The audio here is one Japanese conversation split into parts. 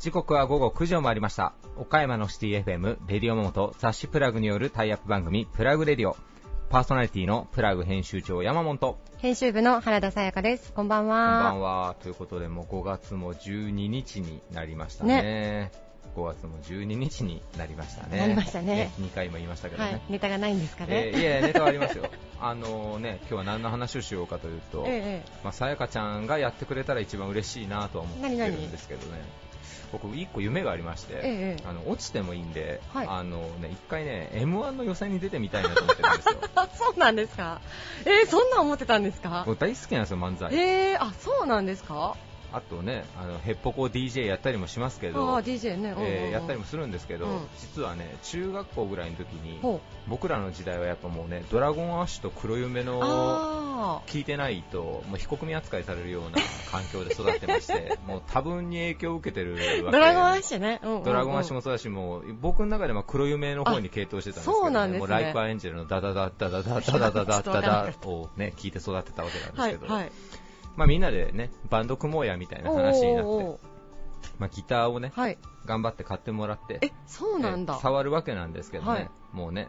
時刻は午後9時を回りました。岡山のシティ FM、レディオモモと雑誌プラグによるタイアップ番組、プラグレディオ。パーソナリティのプラグ編集長山本。編集部の原田さやかです。こんばんこんばは。んは。ということで、もう5月も12日になりましたね。5月も12日になりましたね。なりましたね2回も言いましたけどね。はい、ネタがないんですかね。えーいや ネタはありますよ。あのね、今日は何の話をしようかというと、ええまあ、さやかちゃんがやってくれたら一番嬉しいなとは思ってるんですけどね。僕、一個夢がありまして、えええあの落ちてもいいんで、はいあのね、一回ね、M1 の予選に出てみたいなと思ってるんですよ。あ、そうなんですか。えー、そんなん思ってたんですか？僕大好きなんですよ、漫才。えー、あ、そうなんですか？あとね、あのヘッポコ DJ やったりもしますけど、あー、DJ ね。うんうんうんえーやったりもするんですけど、うん実はね、中学校ぐらいの時に、ほ僕らの時代はやっぱもうね、ドラゴンアッシュと黒夢う。のあ聞いてないと、もう非国民扱いされるような 環境で育ってまして、もう多分に影響を受けてるわけー、ドラゴンアッシュね。うんうんうんドラゴンアッシュもそうだし、もう僕の中でも黒夢の方に傾倒してたんですけど、あそうなんですねもうライクアエンジェルのダダダダダダダダダダダダをね、聞いて育ってたわけなんですはい、けど、はい。まあみんなでね、バンド組もうやみたいな話になって、おーおーまあギターをね、はい。頑張って買ってもらって、え、そうなんだ。え触るわけなんですけどね、はいもうね、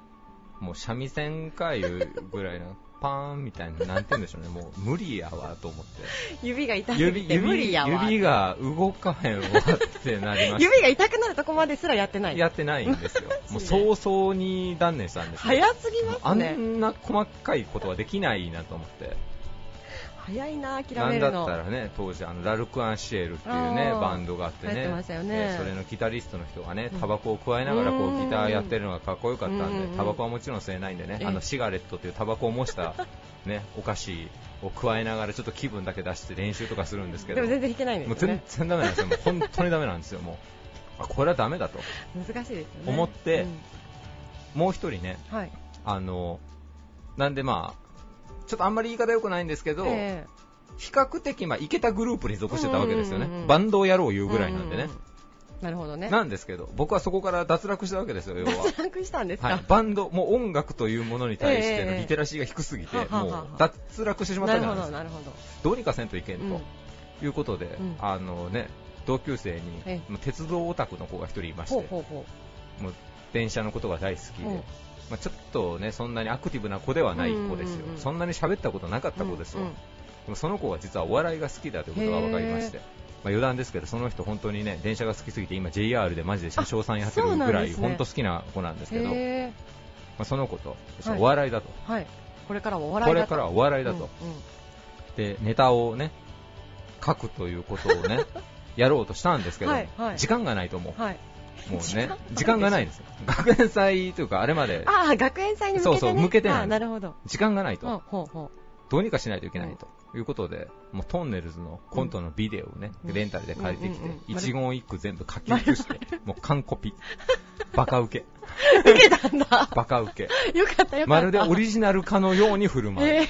もう三味線かいうぐらいの、パーンみたいな、なんて言うんでしょうね、もう無理やわと思って。指が痛く指て無理やわ。指が動かへんわってなりまし 指が痛くなるとこまですらやってなた。い。やってないんですよ。もう早々に断念したんですよ早すぎまあすね。んな細かいことはできないなと思って。早いな、諦なんだめるの。ったらね、当時あのラルク・アンシエルっていうねバンドがあってね。てね。えーそれのギタリストの人がねうん。タバコを加えながらこうギターやってるのがかっこよかったんでタバコはもちろん吸えないんでねええあのシガレットっていうタバコを模したねお菓子を加えながらちょっと気分だけ出して練習とかするんですけどでも全然弾けないんもうですよね。全然ダメなんですよもう本当にダメなんですよ。もうあこれはダメだと。難しいです。思ってうん。もう一人ねはい。あのなんでまあちょっとあんまり言い方良くないんですけど、え比較的、まあ、いけたグループに属してたわけですよね、うんうんうんうん。バンドをやろう言えうぐらいなんでね、ううなるほどね。なんですけど、僕はそこから脱落したわけですよ、要は。脱落したんですか、はい、バンド、もう音楽というものに対してのええ。リテラシーが低すぎて、ははははもう脱落してしまったなるほど、じゃないですか。なるほど。どうにかせんといけんと、うん。いうことで、ん。あのね、同級生に鉄道オタクの子が一人いまして、ほうほうほもう電車のことが大好きで、う。んまあ、ちょっとね、そんなにアクティブな子ではない子ですようんうんうん。そんなに喋ったことなかっう。た子ですよ。うんうんでもその子は実はお笑いが好きだということが分かりまして、まあ、余談ですけど、その人本当にね、電車が好きすぎて今 JR でマジで車掌さんやってるぐらいね本当好きな子なんですけど、まへあ、その子とはいお笑いだと、ーはい。これからはお笑いだと。これからはお笑いだと、うんうんでネタをね、書くということをね、やろうとしたんですけど、はいはい時間がないと思う。はい。もうね 時間、がないですよ。学園祭というか、あれまで、ああ、学園祭に向けて、ね。そうそう向けてないなるほど。時間がないと。うん、ほうほどうにかしないといけないということで、もうトンネルズのコントのビデオをね、うんレンタルで借りてきて、一言一句全部書き写して、もう完コピ。バカ受け。う。受けたんだ。バカ受け。よかったよかった。まるでオリジナルかのように振る舞う。えー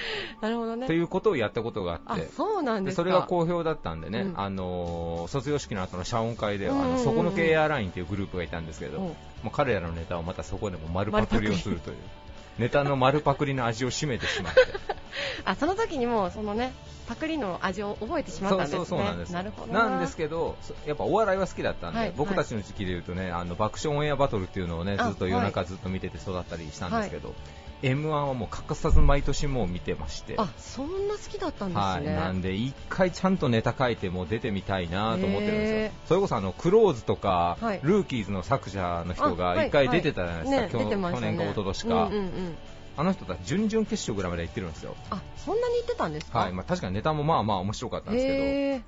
なるほどね。ということをやったことがああって、、そうなんでですか。それが好評だったんでね、うん。あのー卒業式の後の謝恩会では、あうんうん。うんのそこの系エアラインというグループがいたんですけど、うん。もう彼らのネタをまたそこでも丸パクリをするという、ネタの丸パクリの味を占めてしまって、あ、その時にもう、そのね、パクリの味を覚えてしまったんですね。そうそうそうなんですなるほどな。んですけど、そやっぱお笑いは好きだったんで、はい。僕たちの時期で言うとね、あの爆笑オンエアバトルっていうのをね、あずっと夜中ずっと見てて育ったりしたんですけど、M1 はもう欠かさず毎年もう見てまして、あ、そんな好きだったんですはい、ね。なんで一回ちゃんとネタ書いてもう出てみたいなと思ってるんですよ。それこそあのクローズとか、はい。ルーキーズの作者の人あがはい。一回出てたじゃないですか、ね去出てましたね。去年か一昨年か、うんうんうん。あの人たち準々決勝ぐらいまで行ってるんですよ。あ、そんなに言ってたんですか？はい、まあ確かにネタもまあまあ面白かったんですけど、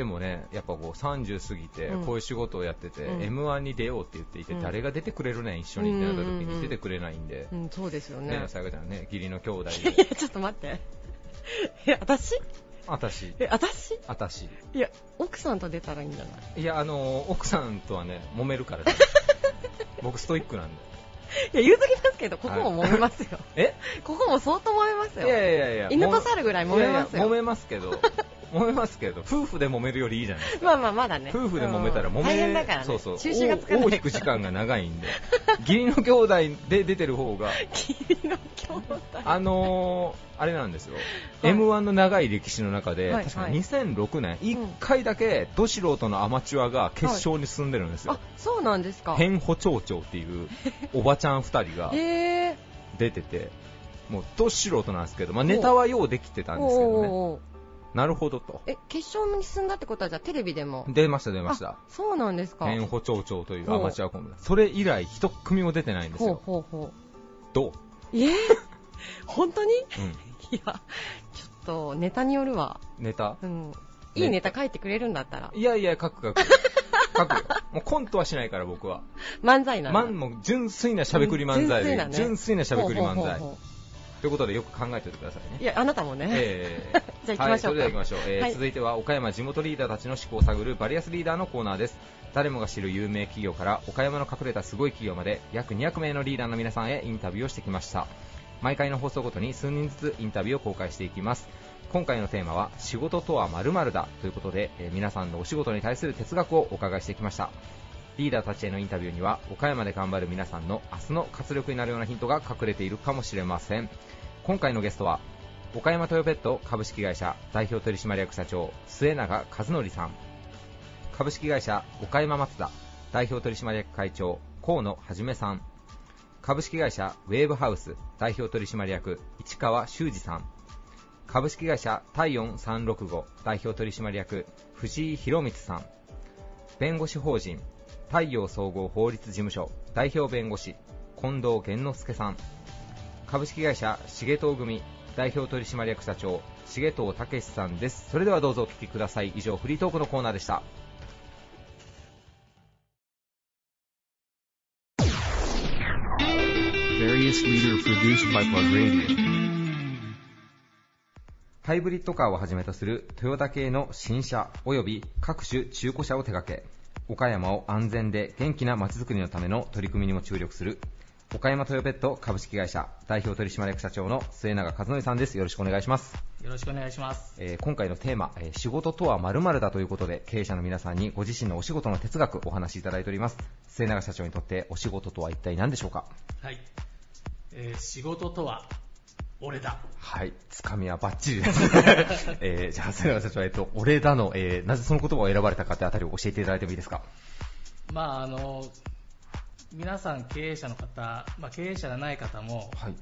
でもね、やっぱこう30過ぎてうんこういう仕事をやってて、うん M1 に出ようって言っていて、うん誰が出てくれるねん一緒にってなった時うんうんうんに出てくれないんで、うん、そうですよね。ね、さやかちゃんね、義理の兄弟いやで、、ちょっと待って。え、私？私、え、私？私。いや、奥さんと出たらいいんじゃない？いや、あの奥さんとはね、揉めるからね 僕ストイックなんで。いや、言うときますけど、ここも揉めますよ。え？ここも相当揉めますよ。いやいやいや、犬と猿ぐらい揉めますよ。いやいや揉めますけど、揉めますけど、夫婦で揉めるよりいいじゃないですか。まあまあまだね。夫婦で揉めたら揉め、うん大変だからね。そうそう、収拾がつかない。引く時間が長いんで、義理の兄弟で出てる方が、義理の兄弟。あのー、あれなんですよ、はい M1 の長い歴史の中で、はい確かはい2006年、1回だけど素人のアマチュアが決勝に進んでるんですよ。あ、そうなんですか。変歩町長っていう おばちゃん2人が。出てて、もうど素人なんですけど、まあ、ネタはようできてたんですけどね、なるほどと。え、決勝に進んだってことは、じゃあテレビでも？出ました、出ましたあ。そうなんですか。変歩町長というアマチュアコンビそれ以来一組も出てないんですほうよ。ほうほどう？う。え？ー、本当に？うん。いや、ちょっとネタによるわ。ネタ？うん。いいネタ書いてくれるんだったら。いやいや、書く書く。書くよ。もうコントはしないから僕は。漫才なの。も純粋なしゃべくり漫才で、純粋なね純粋なしゃべくり漫才。ほうほうほうほということでよく考えておいてくださいね。ういや、あなたもね。えー じゃあ行きましょうかはい、それでは行きましょう。えーはい続いては岡山地元リーダーたちの思考を探るバリアスリーダーのコーナーです。誰もが知る有名企業から岡山の隠れたすごい企業まで約200名のリーダーの皆さんへインタビューをしてきました。毎回の放送ごとに数人ずつインタビューを公開していきます。今回のテーマは仕事とは〇〇だということで、えー皆さんのお仕事に対する哲学をお伺いしてきました。リーダーたちへのインタビューには岡山で頑張る皆さんの明日の活力になるようなヒントが隠れているかもしれません。今回のゲストは岡山トヨペット株式会社代表取締役社長末永和則さん。株式会社岡山松田代表取締役会長河野はじめさん。株式会社ウェーブハウス代表取締役市川修二さん。株式会社体温365代表取締役藤井博光さん。弁護士法人太陽総合法律事務所代表弁護士近藤源之助さん。株式会社重藤組代表取締役社長重藤武さんです。それではどうぞお聞きください。以上フリートークのコーナーでした.ハイブリッドカーをはじめとするトヨタ系の新車及び各種中古車を手掛け岡山を安全で元気な街づくりのための取り組みにも注力する岡山トヨペット株式会社代表取締役社長の末永和則さんですよろしくお願いしますよろしくお願いします。えー今回のテーマ、えー仕事とは〇〇だということで経営者の皆さんにご自身のお仕事の哲学お話しいただいております末永社長にとってお仕事とは一体何でしょうか？はい。えー仕事とは、俺だ。はい。つかみはバッチリです、えーじゃあ末永社長、えっと、俺だの、えーなぜその言葉を選ばれたかってあたりを教えていただいてもいいですか？まあ、あの、皆さん経営者の方、まあ、経営者じゃない方も、はい。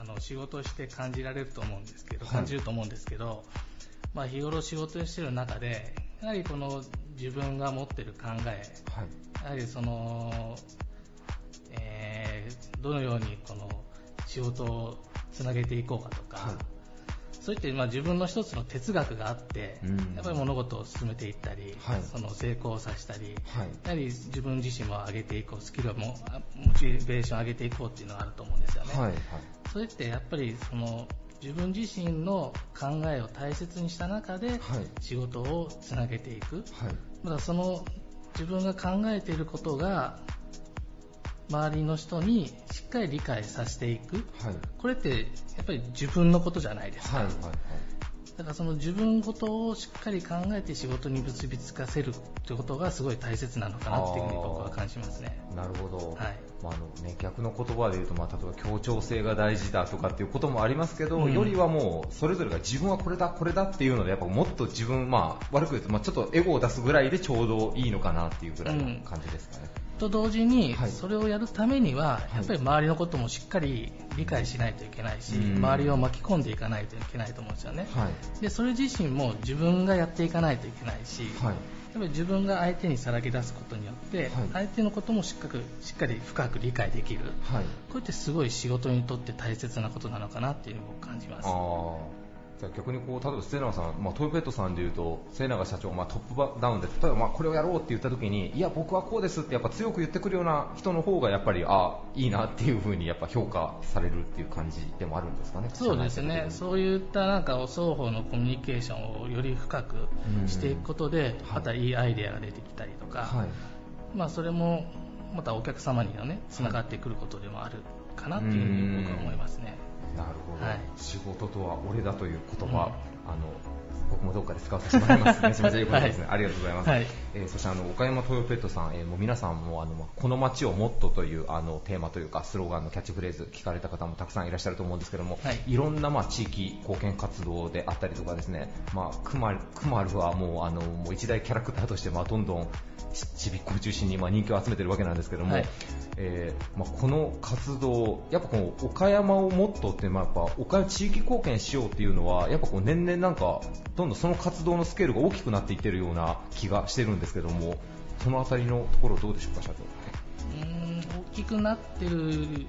あの仕事をして感じられると思うんですけど、はい。感じると思うんですけど、まあ、日頃仕事をしている中で、やはりこの自分が持っている考え、はい。やはりその、えーどのようにこの仕事をつなげていこうかとか、はい。そういったまあ自分の一つの哲学があって、うん。やっぱり物事を進めていったり、はい。その成功させたり、はい。やはり自分自身も上げていこう、スキルもあモチベーションを上げていこうっていうのがあると思うんですよね。はいそれってやっぱりその自分自身の考えを大切にした中ではい。仕事をつなげていく。はい。まだその自分が考えていることが周りの人にしっかり理解させていく。はい。これってやっぱり自分のことじゃないですか、はいはいだからその自分ごとをしっかり考えて仕事に結びつかせるってことがすごい大切なのかなっていうふうに僕は感じますね。なるほど、はい。まああのね、逆の言葉で言うと、まあ、例えば協調性が大事だとかっていうこともありますけど、うん。よりはもうそれぞれが自分はこれだこれだっていうのでやっぱもっと自分、まあ、悪く言うと、まあ、ちょっとエゴを出すぐらいでちょうどいいのかなっていうぐらいの感じですかね、と同時にはい。それをやるためにはい。やっぱり周りのこともしっかり理解しないといけないしうん。周りを巻き込んでいかないといけないと思うんですよね。はい。でそれ自身も自分がやっていかないといけないし、はい。やっぱり自分が相手にさらけ出すことによって、はい。相手のこともしっかりしっかり深く理解できる。はい。こうやってすごい仕事にとって大切なことなのかなっていうのを僕感じますじゃあ逆にこう例えば末永さん、まあ、トヨペットさんでいうと末永社長、まあ、トップダウンで例えばまあこれをやろうって言った時にいや僕はこうですってやっぱ強く言ってくるような人の方がやっぱりあいいなっていう風にやっぱ評価されるっていう感じでもあるんですかねそうですね、うそういったなんか双方のコミュニケーションをより深くしていくことで、うん。またいいアイデアが出てきたりとか、はい。まあ、それもまたお客様にのねつながってくることでもあるかなっていうふうに僕は思いますね。なるほど、はい仕事とは俺だという言葉、あの僕もどっかで使わせてもらいます。めちゃめちゃいいことですね。はいありがとうございます。はいえーそしてあの岡山トヨペットさん、えーもう皆さんもあのまあこの街をもっとというあのテーマというかスローガンのキャッチフレーズ聞かれた方もたくさんいらっしゃると思うんですけども、はいいろんなまあ地域貢献活動であったりとかですね、まあクマルクマルはもうあのもう一大キャラクターとしてまあどんどんちちびっこを中心にまあ人気を集めてるわけなんですけども、はい。えーまあ、この活動、やっぱこう岡山をもっとって、まあ、やっぱ岡山地域貢献しようっていうのは、やっぱこう年々なんか、どんどんその活動のスケールが大きくなっていってるような気がしてるんですけども、そのあたりのところどうでしょうか、社長。うーん大きくなってる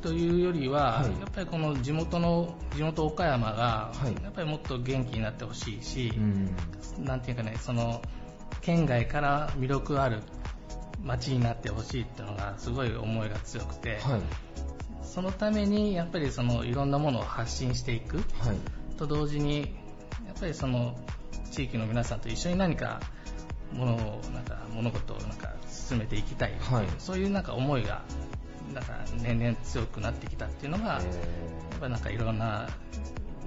というよりは、はい。やっぱりこの地元の地元岡山が、はい。やっぱりもっと元気になってほしいし、うん。なんていうかね、その県外から魅力ある街になってほしいっていうのがすごい思いが強くて、はい。そのためにやっぱりそのいろんなものを発信していく。はい。と同時に、やっぱりその地域の皆さんと一緒に何かものをなんか物事をなんか進めていきたい、はい。そういうなんか思いがなんか年々強くなってきたっていうのが、やっぱりなんかいろんな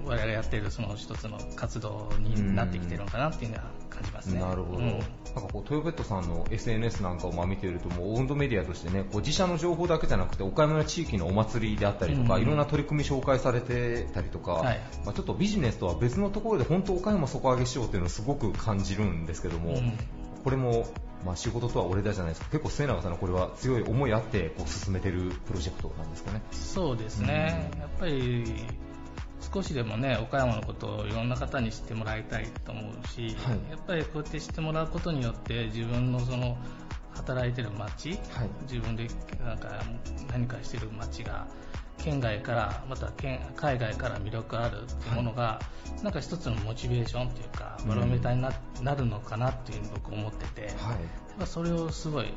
我々がやっているその一つの活動になってきてるのかなっていうのは感じますね。なるほど、うん。なんかこうトヨペットさんの SNS なんかをまあ見ていると、もう温度メディアとしてね、こう自社の情報だけじゃなくて、岡山の地域のお祭りであったりとか、うん。いろんな取り組み紹介されてたりとか、はい。まあ、ちょっとビジネスとは別のところで本当岡山底上げしようっていうのをすごく感じるんですけども、うん。これも、まあ、仕事とは俺だじゃないですか、結構末永さんのこれは強い思いあってこう進めてるプロジェクトなんですかね。そうですね、やっぱり少しでもね岡山のことをいろんな方に知ってもらいたいと思うし、はい。やっぱりこうやって知ってもらうことによって自分のその働いてる街、はい。自分でなんか何かしてる街が県外からまた県海外から魅力あるものが、なんか一つのモチベーションというかバロメーターにな,、なるのかなっていうふうに僕思ってて、はい。やっぱそれをすごい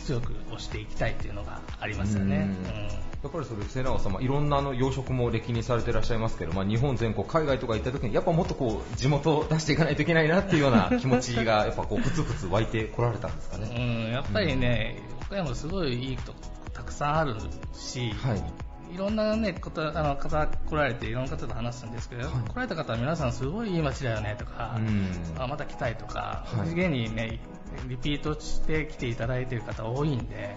強く推していきたいっていうのがありますよね。やっぱりそれ末永さん、まあいろんなあの養殖も歴にされていらっしゃいますけど、まあ、日本全国、海外とか行った時にやっぱもっとこう地元を出していかないといけないなっていうような気持ちが やっぱこうふつふつ湧いてこられたんですかね。うん、やっぱりね、岡山すごいいいとこたくさんあるし、はい。いろんな、ね、ことあの方来られていろんな方と話すんですけど、はい。来られた方は皆さんすごいいい街だよねとか、うん。あまた来たいとか、はい。現にねリピートして来ていただいている方多いんで、はい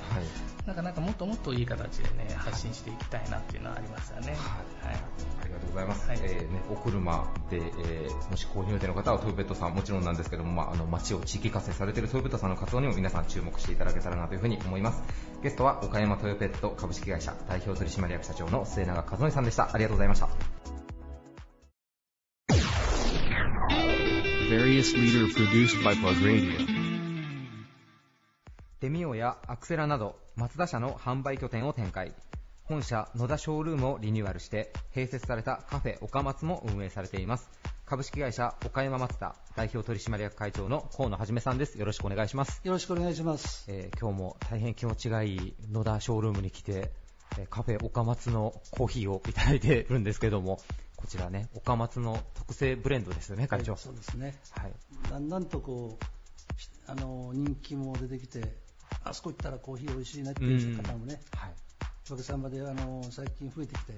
なんかなんかもっともっといい形でね発信していきたいなっていうのはありますよね。はいはいありがとうございます。はいえーね、お車で、えーもし購入予定の方はトヨペットさんもちろんなんですけども、まあ、あの街を地域活性されているトヨペットさんの活動にも皆さん注目していただけたらなというふうに思います。ゲストは岡山トヨペット株式会社代表取締役社長の末永和則さんでした。ありがとうございました。Various leader produced by Plug Radio. デミオやアクセラなどマツダ社の販売拠点を展開。本社野田ショールームをリニューアルして併設されたカフェ岡松も運営されています。株式会社岡山マツダ代表取締役会長の河野はじめさんです。よろしくお願いします、よろしくお願いします。えー今日も大変気持ちがいい野田ショールームに来て、えーカフェ岡松のコーヒーをいただいてるんですけどもこちらね岡松の特製ブレンドですよね会長。そうですね。はい。だんだんとこう、しあの、人気も出てきて、あそこ行ったらコーヒー美味しいねっていう方もね、はい。おかげさまで、あの、最近増えてきて、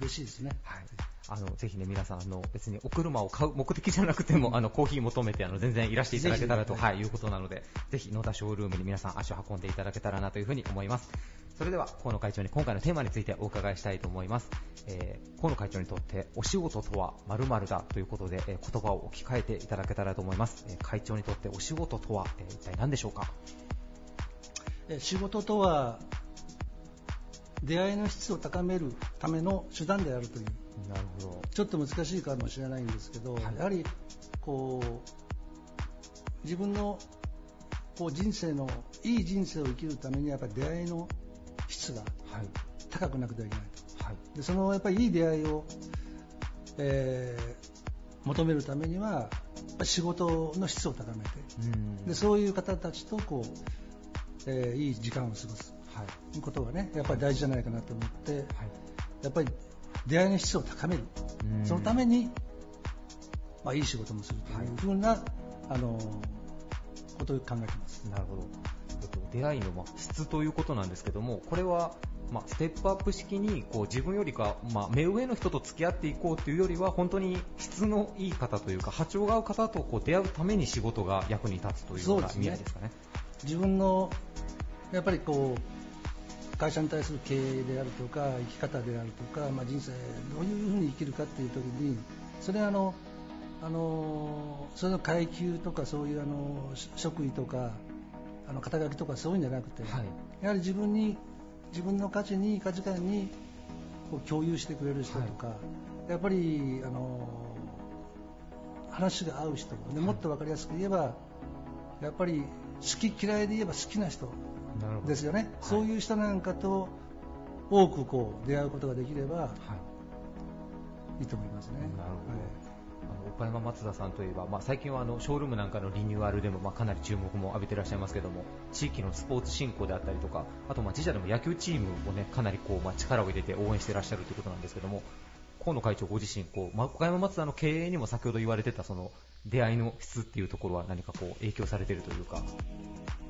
嬉しいですね。はい、あのぜひね皆さんあの別にお車を買う目的じゃなくてもあのコーヒー求めてあの全然いらしていただけたらと、はい、いうことなのでぜひ野田ショールームに皆さん足を運んでいただけたらなというふうに思います。それでは河野会長に今回のテーマについてお伺いしたいと思います、えー河野会長にとってお仕事とは〇〇だということで、えー言葉を置き換えていただけたらと思います、えー会長にとってお仕事とは、えー一体何でしょうか？え仕事とは、出会いの質を高めるための手段であるという、なるほど。ちょっと難しいかもしれないんですけど、はい。やはり、こう、自分のこう人生の、いい人生を生きるためには、やっぱり出会いの質がはい。高くなくてはいけないと。はい。でそのやっぱりいい出会いを、えー求めるためには仕事の質を高めて。うん。でそういう方たちとこう、えーいい時間を過ごす。はい。ことがねやっぱり大事じゃないかなと思ってはい。やっぱり出会いの質を高める。うん。そのために、まあ、いい仕事もするとはい。いうふうな、あのことを考えてます。なるほど。えっと出会いのまあ質ということなんですけども、これはまあ、ステップアップ式にこう自分よりか、まあ、目上の人と付き合っていこうというよりは本当に質のいい方というか波長が合う方とこう出会うために仕事が役に立つというような意味合いですかね。自分のやっぱりこう会社に対する経営であるとか生き方であるとか、まあ、人生どういうふうに生きるかっていう時にそれはあのあのそれの階級とかそういうあの職位とかあの肩書きとかそういうんじゃなくて、はい。やはり自分に自分の価値に価値観にこう共有してくれる人とか、やっぱりあの話が合う人でもっと分かりやすく言えばやっぱり好き嫌いで言えば好きな人ですよね、そういう人なんかと多くこう出会うことができればはい。いいと思いますね。なるほど。はい。あの岡山松田さんといえば、まあ、最近はあのショールームなんかのリニューアルでも、まあ、かなり注目も浴びていらっしゃいますけども地域のスポーツ振興であったりとかあとまあ自社でも野球チームを、ね、かなりこう、まあ、力を入れて応援していらっしゃるということなんですけども河野会長ご自身こう、まあ岡山松田の経営にも先ほど言われてたその出会いの質っていうところは何かこう影響されているというか。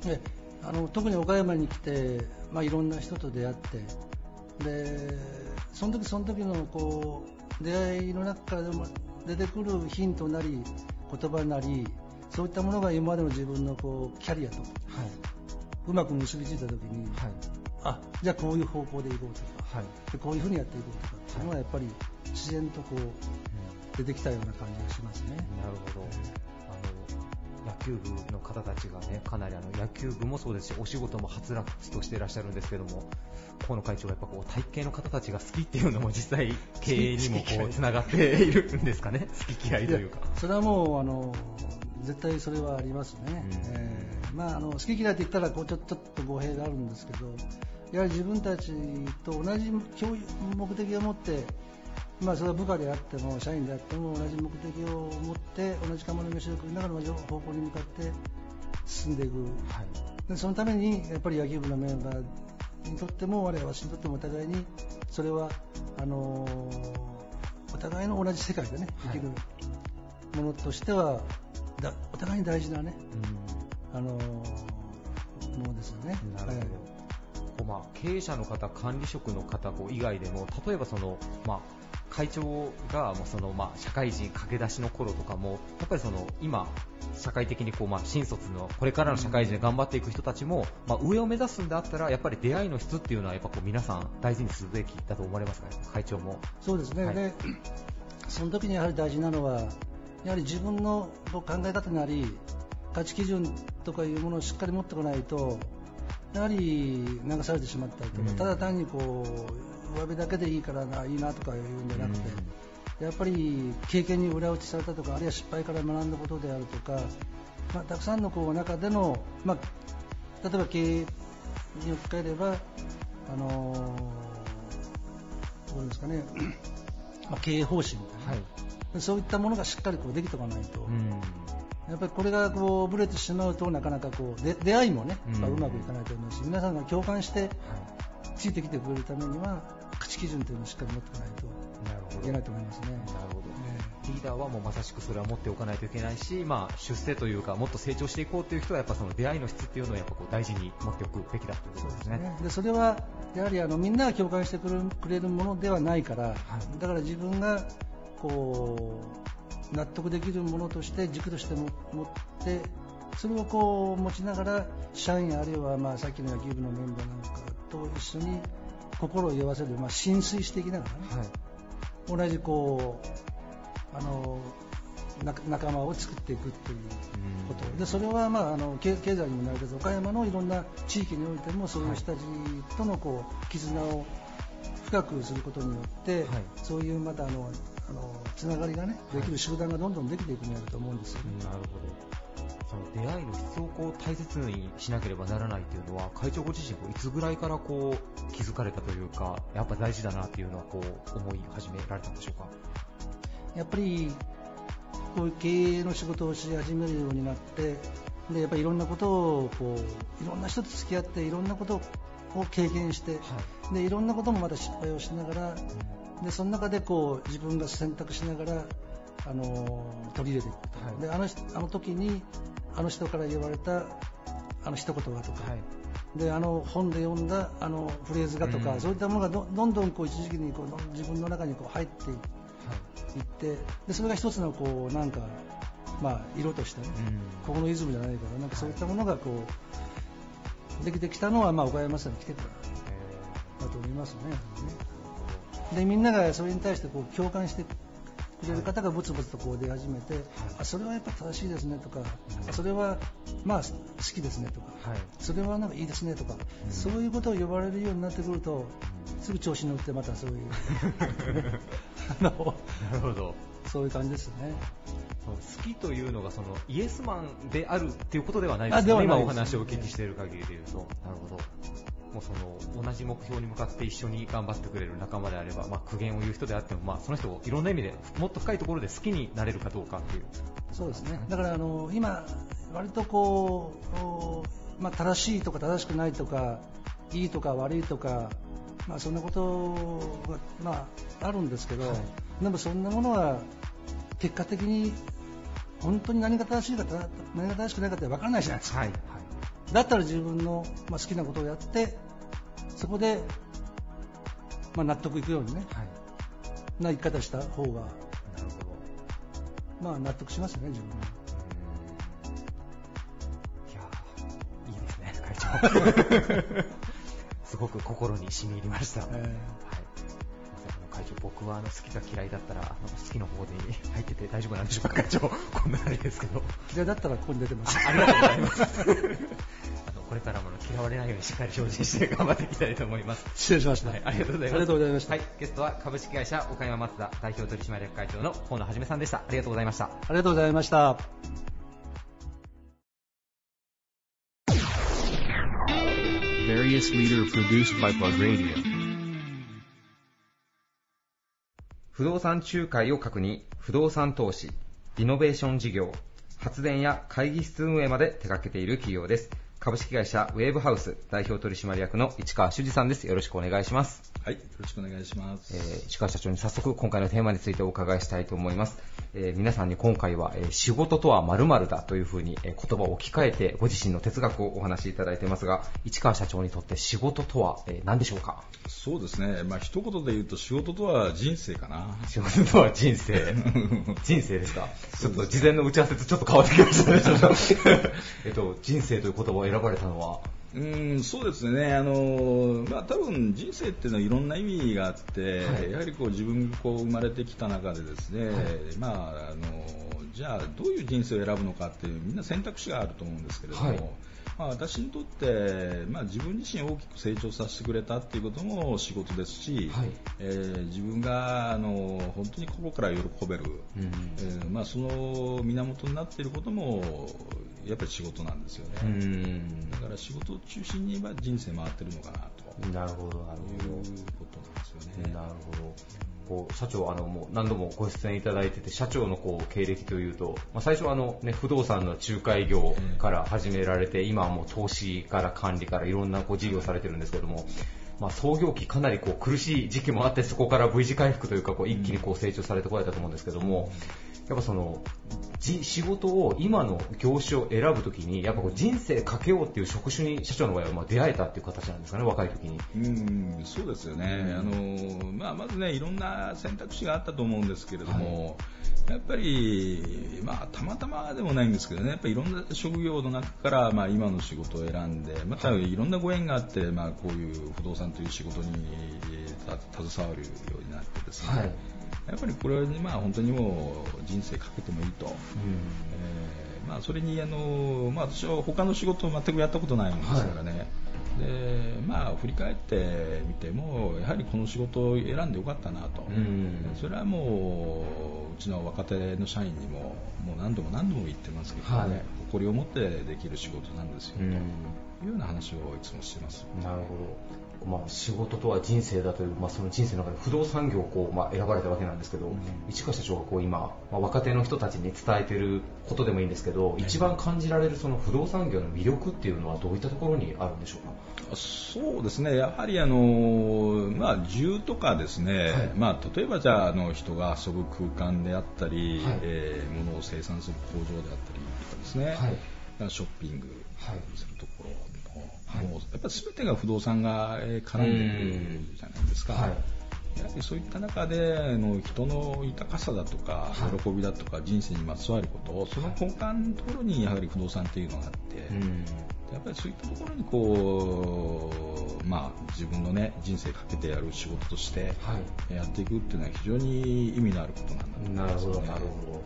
であの特に岡山に来て、まあ、いろんな人と出会ってでその時その時のこう出会いの中からでも出てくるヒントなり言葉なりそういったものが今までの自分のこうキャリアとはうまく結びついた時に、いはい。あじゃあこういう方向でいこうとかはい。でこういうふうにやっていこうとかっていうのはやっぱり自然とこう出てきたような感じがしますね。なるほど。あの野球部の方たちがね、かなりあの野球部もそうですし、お仕事もはつらつとしていらっしゃるんですけども、河野会長がやっぱこう体型の方たちが好きっていうのも実際経営にもこうつながっているんですかね、好き嫌いというか。それはもうあの絶対それはありますね、うん。えーまあ、あの好き嫌いって言ったらこうちょちょっと語弊があるんですけどやはり自分たちと同じ目的を持って、まあ、それは部下であっても社員であっても同じ目的を持って同じ釜の飯を食いながら同じ方向に向かって進んでいくはい。でそのためにやっぱり野球部のメンバーにとっても我々にとってもお互いにそれはあのお互いの同じ世界でねはい生きるものとしては、だお互いに大事なねうんあのものですよね。なるほど。はいまあ、経営者の方、管理職の方こう以外でも、例えばその、まあ、会長がその、まあ、社会人駆け出しの頃とかも、やっぱりその今、社会的にこう、まあ、新卒のこれからの社会人で頑張っていく人たちも、まあ、上を目指すんだったら、やっぱり出会いの質っていうのは、やっぱこう皆さん大事にするべきだと思われますかね、会長も。そうですね、はいでその時にやはり大事なのは、やはり自分の考え方なり、価値基準とかいうものをしっかり持ってこないと、やはり流されてしまったりとか、うんただ単にこう上辺だけでいいからな、いいなとかいうんじゃなくて、やっぱり経験に裏打ちされたとか、あるいは失敗から学んだことであるとか、まあ、たくさんのこう中での、まあ、例えば経営に置き換えれば、あのーどうですかね、まあ、経営方針みたいな、はい。そういったものがしっかりこうできておかないと、うん。やっぱりこれがこうブレてしまうとなかなかこうで出会いもね、うんまあうまくいかないと思いますし、皆さんが共感してはついてきてくれるためには価値基準というのをしっかり持っておかないとい。けないと思いますね。なるほど。えリーダーはもうまさしくそれは持っておかないといけないし、まあ、出世というかもっと成長していこうという人はやっぱその出会いの質っていうのをやっぱこう大事に持っておくべきだということですね。ねでそれはやはりあのみんなが共感してくれるくれるものではないから、だから自分がこう納得できるものとして軸としても持ってそれをこう持ちながら社員あるいはまあさっきの野球部のメンバーなんかと一緒に心を酔わせる、まあ、浸水していきながらね、はい。同じこうあの仲仲間を作っていくっていうこと。でそれは、まあ、あの経経済にもなるけど岡山のいろんな地域においてもそういう人たちとのこう絆を深くすることによって、はい。そういうまたあのあのつながりがねできる集団がどんどんできていくんやると思うんですよね。なるほど。その出会いの質をこう大切にしなければならないというのは会長ご自身こういつぐらいからこう気づかれたというかやっぱ大事だなっていうのはこう思い始められたんでしょうか？やっぱりこういう経営の仕事をし始めるようになってでやっぱりいろんなことをこういろんな人と付き合っていろんなことを経験して、でいろんなこともまた失敗をしながらでその中でこう自分が選択しながらあの取り入れていくと、はい。であの人あの時にあの人から言われたあの一言がとか、はい。であの本で読んだあのフレーズがとか、うん。そういったものがどどんどんこう一時期にこう自分の中にこう入っていってでそれが一つのこうなんか、まあ、色としてね、ここのイズムじゃないからなんかそういったものがこうできてきたのは、まあ、岡山さんに来てからだと思いますね。でみんながそれに対してこう共感してくれる方がブツブツとこう出始めて、あそれはやっぱ正しいですねとか、あそれはまあ好きですねとか、はい。それはなんかいいですねとか、そういうことを呼ばれるようになってくると、すぐ調子に乗ってまたそういう、なるほど。そういう感じですね。好きというのがそのイエスマンであるっていうことではないであすね、今お話をお聞きしている限りで言うと、なるほど、もうその同じ目標に向かって一緒に頑張ってくれる仲間であれば、まあ、苦言を言う人であっても、まあ、その人をいろんな意味でもっと深いところで好きになれるかどうかっていう、そうですね。だからあの今割とこうまあ正しいとか正しくないとかいいとか悪いとかまあそんなことがまああるんですけど、はいでもそんなものは結果的に本当に何が正しいか何が正しくないかって分からないじゃないですか。はいだったら自分のまあ好きなことをやってそこでまあ納得いくようにねはい、な生き方した方がなるほど。まあ納得しますよね自分も。いやーいいですね、会長。すごく心に染み入りました。はい。すいませんあの会長、僕はあの好きか嫌いだったら、あの好きの方で入ってて大丈夫なんでしょうか、会長。こんなあれですけど。嫌いだったらここに出てます。ありがとうございます。これからも嫌われないようにしっかり精進して頑張っていきたいと思います。失礼しました。はい、ありがとうございます。ありがとうございました。はい、ゲストは株式会社岡山マツダ代表取締役会長の河野はじめさんでした。ありがとうございました。ありがとうございました。Various leader produced by Plug Radio. 不動産仲介を核に不動産投資、イノベーション事業、発電や会議室運営まで手掛けている企業です。株式会社ウェーブハウス代表取締役の市川修司さんです。よろしくお願いします。はい、よろしくお願いします。えー市川社長に早速今回のテーマについてお伺いしたいと思います。えー皆さんに今回は、えー仕事とは〇〇だというふうに、えー言葉を置き換えてご自身の哲学をお話しいただいていますが、市川社長にとって仕事とは、えー何でしょうか？そうですね、まあ一言で言うと仕事とは人生かな。仕事とは人生。人生ですか？ちょっと事前の打ち合わせとちょっと変わってきましたね。えっと、人生という言葉を選ばれたのは、うん、そうですね、あのまあ、多分人生っていうのはいろんな意味があって、はい。やはりこう自分がこう生まれてきた中でですね、はい。まあ、あのじゃあどういう人生を選ぶのかっていうみんな選択肢があると思うんですけれども、はいまあ、私にとって、まあ、自分自身を大きく成長させてくれたっていうことも仕事ですし、はいえー自分があの本当に心から喜べる、うんえーまあ、その源になっていることもやっぱり仕事なんですよね。うんだから仕事を中心に言えば人生回ってるのかなとなるほど、なるいうほど。ことなんですよね。なるほど。こう社長あのもう何度もご出演いただいてて社長のこう経歴というと、まあ、最初はあの、ね、不動産の仲介業から始められて、今はもう投資から管理からいろんなこう事業されてるんですけども、まあ、創業期かなりこう苦しい時期もあってそこから V 字回復というかこう一気にこう成長されてこられたと思うんですけども、やっぱそのじ仕事を今の業種を選ぶときにやっぱこう人生かけようっていう職種に社長の場合はまあ出会えたっていう形なんですかね若い時に。うん、そうですよね、あのまあ、まずね、いろんな選択肢があったと思うんですけれども、やっぱり、まあ、たまたまでもないんですけどね、やっぱりいろんな職業の中から、まあ、今の仕事を選んで、またいろんなご縁があって、まあ、こういう不動産という仕事にた携わるようになってですね、はいやっぱりこれに、まあ、本当にもう人生かけてもいいと。えーまあ、それにあの、まあ、私は他の仕事を全くやったことないもんですからね、でまあ、振り返ってみてもやはりこの仕事を選んでよかったなと、うん。それはもううちの若手の社員にももう何度も何度も言ってますけどね、はい。誇りを持ってできる仕事なんですよ、うん。というような話をいつもしてます。なるほど、まあ、仕事とは人生だという、まあ、その人生の中で不動産業をこう、まあ、選ばれたわけなんですけど、市川社長がこう今、まあ、若手の人たちに伝えていることでもいいんですけど、一番感じられるその不動産業の魅力っていうのはどういったところにあるんでしょうか？そうですね、やはりあの、まあ、住とかですね、はい。まあ、例えばじゃああの人が遊ぶ空間であったり、はい。えー物を生産する工場であったりとかですね、はい。ショッピングはい。するところ。の、もうやっぱり全てが不動産がえー絡んでくるじゃないですか。はい。やはりそういった中であの人の豊かさだとか、はい。喜びだとか人生にまつわることその根幹のところにやはり不動産っていうのがあって、うん。やっぱりそういったところにこう、まあ、自分の、ね、人生かけてやる仕事としてはい。やっていくっていうのは非常に意味のあることなんだとなるほど、思いますよねなるほど。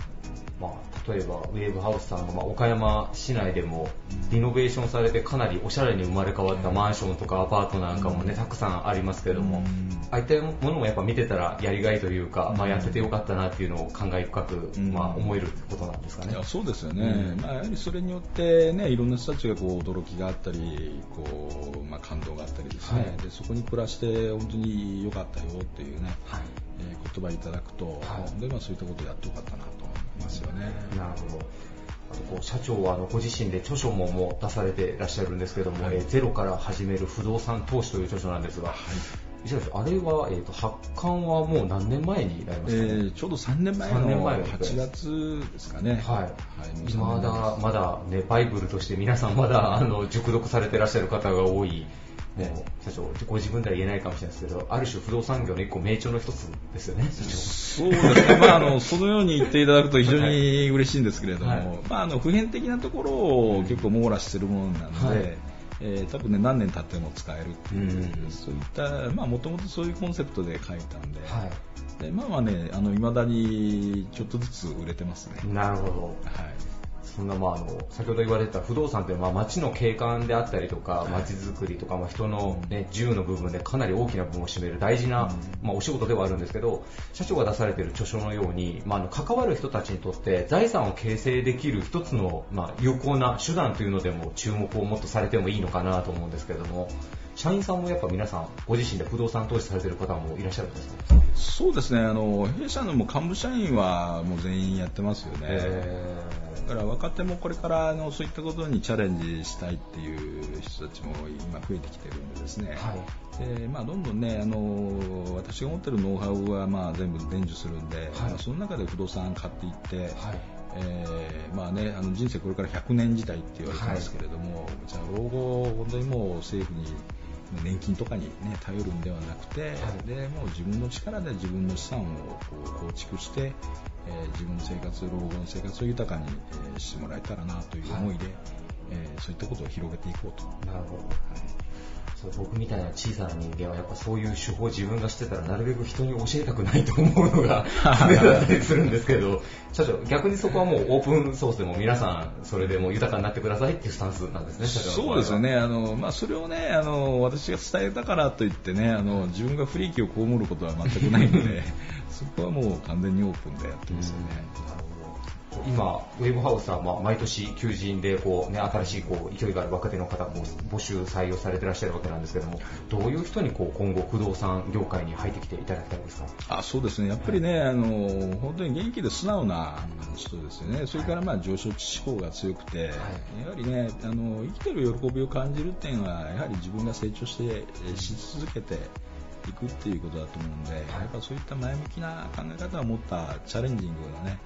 まあ、例えば、ウェーブハウスさんが、まあ、岡山市内でも、リノベーションされてかなりおしゃれに生まれ変わったマンションとかアパートなんかもね、たくさんありますけども、ああいったものもやっぱ見てたらやりがいというか、まあ、やっててよかったなっていうのを感慨深く、うん。まあ、思えるってことなんですかね。そうですよね、うん。まあ、やはりそれによって、ね、いろんな人たちがこう驚きがあったりこう、まあ、感動があったりですね、はい。でそこに暮らして本当に良かったよっていうね、はいえー言葉いただくと、はいでまあ、そういったことをやってよかったなと思いますよね。なるほど。あとこう社長はあのご自身で著書ももう出されてらっしゃるんですけども、はいえーゼロから始める不動産投資という著書なんですが、石原さんあれは、えー、と発刊はもう何年前になりまえすか？ね、ーちょうど3年前3年の前の8月ですかね。はい、もうま3年前だまだねバイブルとして皆さんまだあの熟読されてらっしゃる方が多い。社長ご自分では言えないかもしれないですけどある種不動産業の一個名著の一つですよね。そうですね、まあ、あのそのように言っていただくと非常に嬉しいんですけれども、はい。まあ、あの普遍的なところを結構網羅しているものなので、はい。えー多分ね何年経っても使えるっていう、うん。そういったまあもともとそういうコンセプトで書いたんで、はい。でまあまあねあの未だにちょっとずつ売れてますね。なるほど。はいそんな、まあ、あの先ほど言われてた不動産って、まあ、街の景観であったりとか、い。街づくりとか、まあ、人の、ね、自由の部分でかなり大きな部分を占める大事な、まあ、お仕事ではあるんですけど、社長が出されている著書のように、まあ、あの関わる人たちにとって財産を形成できる一つの、まあ、有効な手段というのでも注目をもっとされてもいいのかなと思うんですけれども、社員さんもやっぱ皆さん、ご自身で不動産投資されている方もいらっしゃるんですか？そうですね。あの弊社のもう幹部社員はもう全員やってますよね。だから若手もこれからあのそういったことにチャレンジしたいっていう人たちも今増えてきてるんでですね、はい。でまあ、どんどんねあの私が持ってるノウハウはまあ全部伝授するんで、まあその中で不動産買っていって、はい。えーまあね、あの人生これから100年時代って言われてますけれども、じゃあ老後本当にもう政府に年金とかに、ね、頼るんではなくて、でもう自分の力で自分の資産をこう構築して、えー自分の生活老後の生活を豊かに、えーしてもらえたらなという思いで、えーそういったことを広げていこうと。なるほど。そう僕みたいな小さな人間はやっぱそういう手法を自分が知ってたらなるべく人に教えたくないと思うのが 常だったりするんですけど、社長、逆にそこはもうオープンソースでも皆さんそれでもう豊かになってくださいっていうスタンスなんですね、社長そうですよ。ね、あのまあ、それをねあの私が伝えたからといってねあの自分が不利益を被ることは全くないので そこはもう完全にオープンでやってますよね。今、ウェーブハウスはまあ毎年求人でこう、ね、新しいこう勢いがある若手の方を募集、採用されてらっしゃるわけなんですけども、どういう人にこう今後、不動産業界に入ってきていただきたいですか？あそうですね、やっぱりね、あの本当に元気で素直な人ですよね、それからまあ上昇志向が強くて、やはりねあの、生きてる喜びを感じるっていうのは、やはり自分が成長してえーし続けていくっていうことだと思うんで、やっぱそういった前向きな考え方を持ったチャレンジングな、ね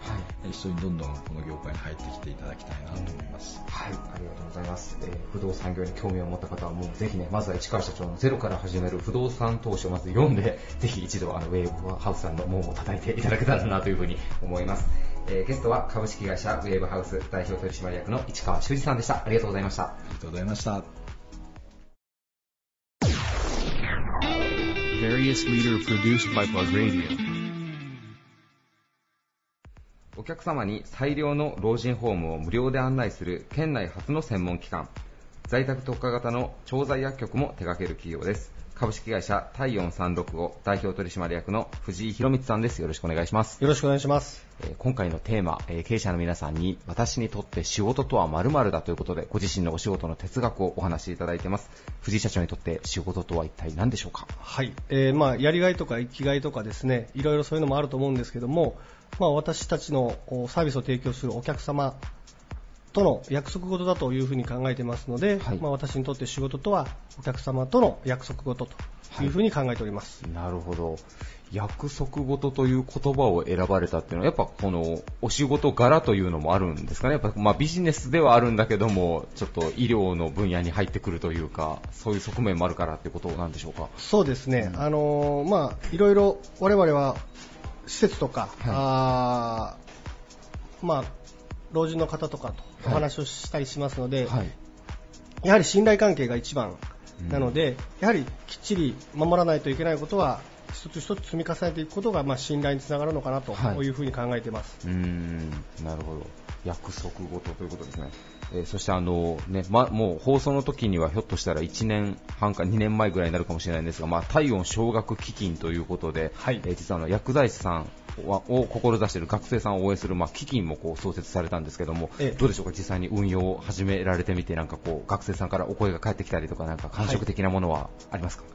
人にどんどんこの業界に入ってきていただきたいなと思います。はい、ありがとうございます。えー不動産業に興味を持った方はもうぜひね、まずは市川社長のゼロから始める不動産投資をまず読んで、ぜひ一度あのウェーブハウスさんの門を叩いていただけたらなというふうに思います。えーゲストは株式会社ウェーブハウス代表取締役の市川修司さんでした。ありがとうございました。ありがとうございました。Various leader produced by Plug Radio. お客様に最良の老人ホームを無料で案内する県内初の専門機関在宅特化型の調剤薬局も手掛ける企業です株式会社体温365代表取締役の藤井博光さんですよろしくお願いしますよろしくお願いします。えー今回のテーマ、えー経営者の皆さんに私にとって仕事とは〇〇だということでご自身のお仕事の哲学をお話しいただいています藤井社長にとって仕事とは一体何でしょうか？はい。えーまあ、やりがいとか生きがいとかですね、いろいろそういうのもあると思うんですけども、まあ、私たちのおサービスを提供するお客様との約束事だというふうに考えてますので、はいまあ、私にとって仕事とはお客様との約束事というふうに考えております。なるほど。約束事という言葉を選ばれたっていうのは、やっぱこのお仕事柄というのもあるんですかね、やっぱまあビジネスではあるんだけども、ちょっと医療の分野に入ってくるというか、そういう側面もあるからってことなんでしょうか。そうですね、あのーまあ、いろいろ我々は施設とか、あーまあ、老人の方とかとお話をしたりしますので、はい。やはり信頼関係が一番なので、やはりきっちり守らないといけないことは、一つ一つ積み重ねていくことが、まあ、信頼につながるのかなとはいいうふうに考えています。うーん、なるほど。約束事ということですね。えーそしてあのね、ま、もう放送の時にはひょっとしたら1年半か2年前ぐらいになるかもしれないんですが、まあ、体温奨学基金ということで、はい。えー実はあの薬剤師さんはを志している学生さんを応援する、まあ、基金もこう創設されたんですけども、ええ。どうでしょうか、実際に運用を始められてみて、なんかこう学生さんからお声が返ってきたりとか、なんか感触的なものはありますか、はい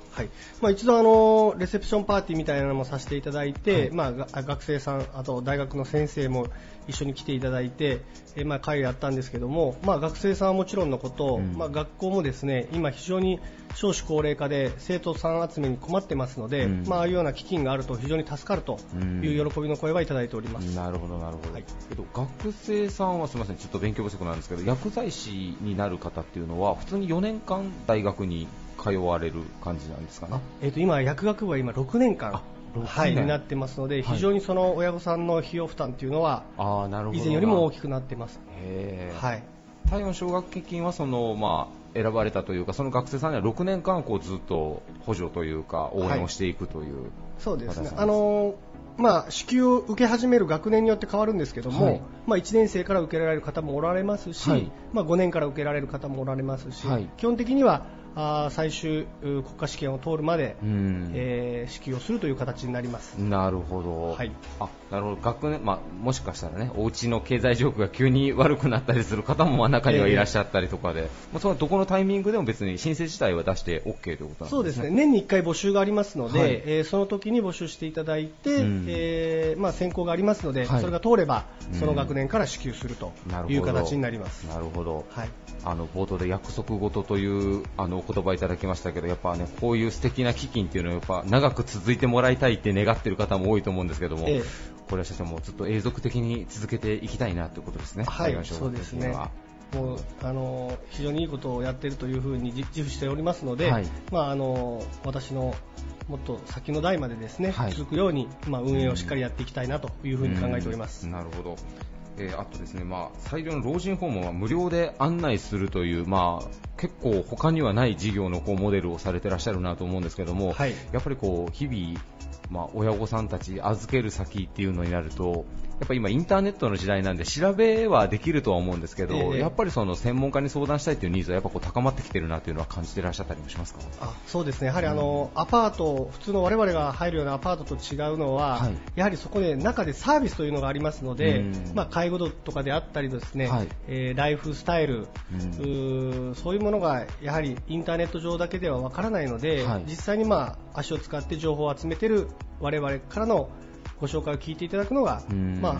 まあ、一度あの、レセプションパーティーみたいなのもさせていただいて、はい。まあ、が学生さん、あと大学の先生も一緒に来ていただいて、えまあ、会をやったんですけども、まあ、学生さんはもちろんのこと、うん。まあ、学校もですね今、非常に少子高齢化で生徒さん集めに困ってますので、うん。まあ、ああいうような基金があると非常に助かるという喜びの声はいただいております。なるほど、なるほど、はい。えっと、学生さんはすみません、ちょっと勉強不足なんですけど、薬剤師になる方っていうのは、普通に4年間大学に通われる感じなんですかね。えっと今、薬学部は今6年間あ6はい、なってますので、はい非常にその親御さんの費用負担というのは。以前よりも大きく。くなってます。はい体温奨学基金はその、まあ、選ばれたというか、その学生さんには6年間こうずっと補助というか、応援をしていくという。そうですねあのーまあ、支給を受け始める学年によって変わるんですけども、はいまあ、1年生から受けられる方もおられますし、はいまあ、5年から受けられる方もおられますし、はい基本的にはあー最終う国家試験を通るまで、うんえー支給をするという形になります。なるほど。はいあ、なるほど。学年、まあ、もしかしたらね、お家の経済状況が急に悪くなったりする方もまあ中にはいらっしゃったりとかで、もうそのどこのタイミングでも別に申請自体は出して OK ということなんですね。そうですね年に1回募集がありますので、はいえーその時に募集していただいて、うんえーまあ、選考がありますので、はいそれが通ればうんその学年から支給するという形になります。なるほど。はいあの冒頭で約束事というあのお言葉いただきましたけど、やっぱねこういう素敵な基金っていうのはやっぱ長く続いてもらいたいって願っている方も多いと思うんですけども、ええこれは先生もうずっと永続的に続けていきたいなということですね。はいそうですねはもうあの非常にいいことをやっているというふうに自自負しておりますので、はいまあ、あの私のもっと先の代までですね、はい続くように、まあ、運営をしっかりやっていきたいなというふうに考えております。うんなるほど。えーあとですね、まあ、最良の老人訪問は無料で案内するという、まあ、結構他にはない事業のこうモデルをされてらっしゃるなと思うんですけども、はい。やっぱりこう、日々、まあ、親御さんたち預ける先っていうのになると、やっぱり今インターネットの時代なんで調べはできるとは思うんですけど、ええ。やっぱりその専門家に相談したいというニーズはやっぱこう高まってきてるなというのは感じてらっしゃったりもしますか？あそうですね。やはりあの、アパート、普通の我々が入るようなアパートと違うのは、はい。やはりそこで中でサービスというのがありますので、うん。まあ、介護度とかであったりですね、はい。えーライフスタイル、うん。うーそういうものがやはりインターネット上だけではわからないので、はい。実際に、まあ、足を使って情報を集めている我々からのご紹介を聞いていただくのが、うんま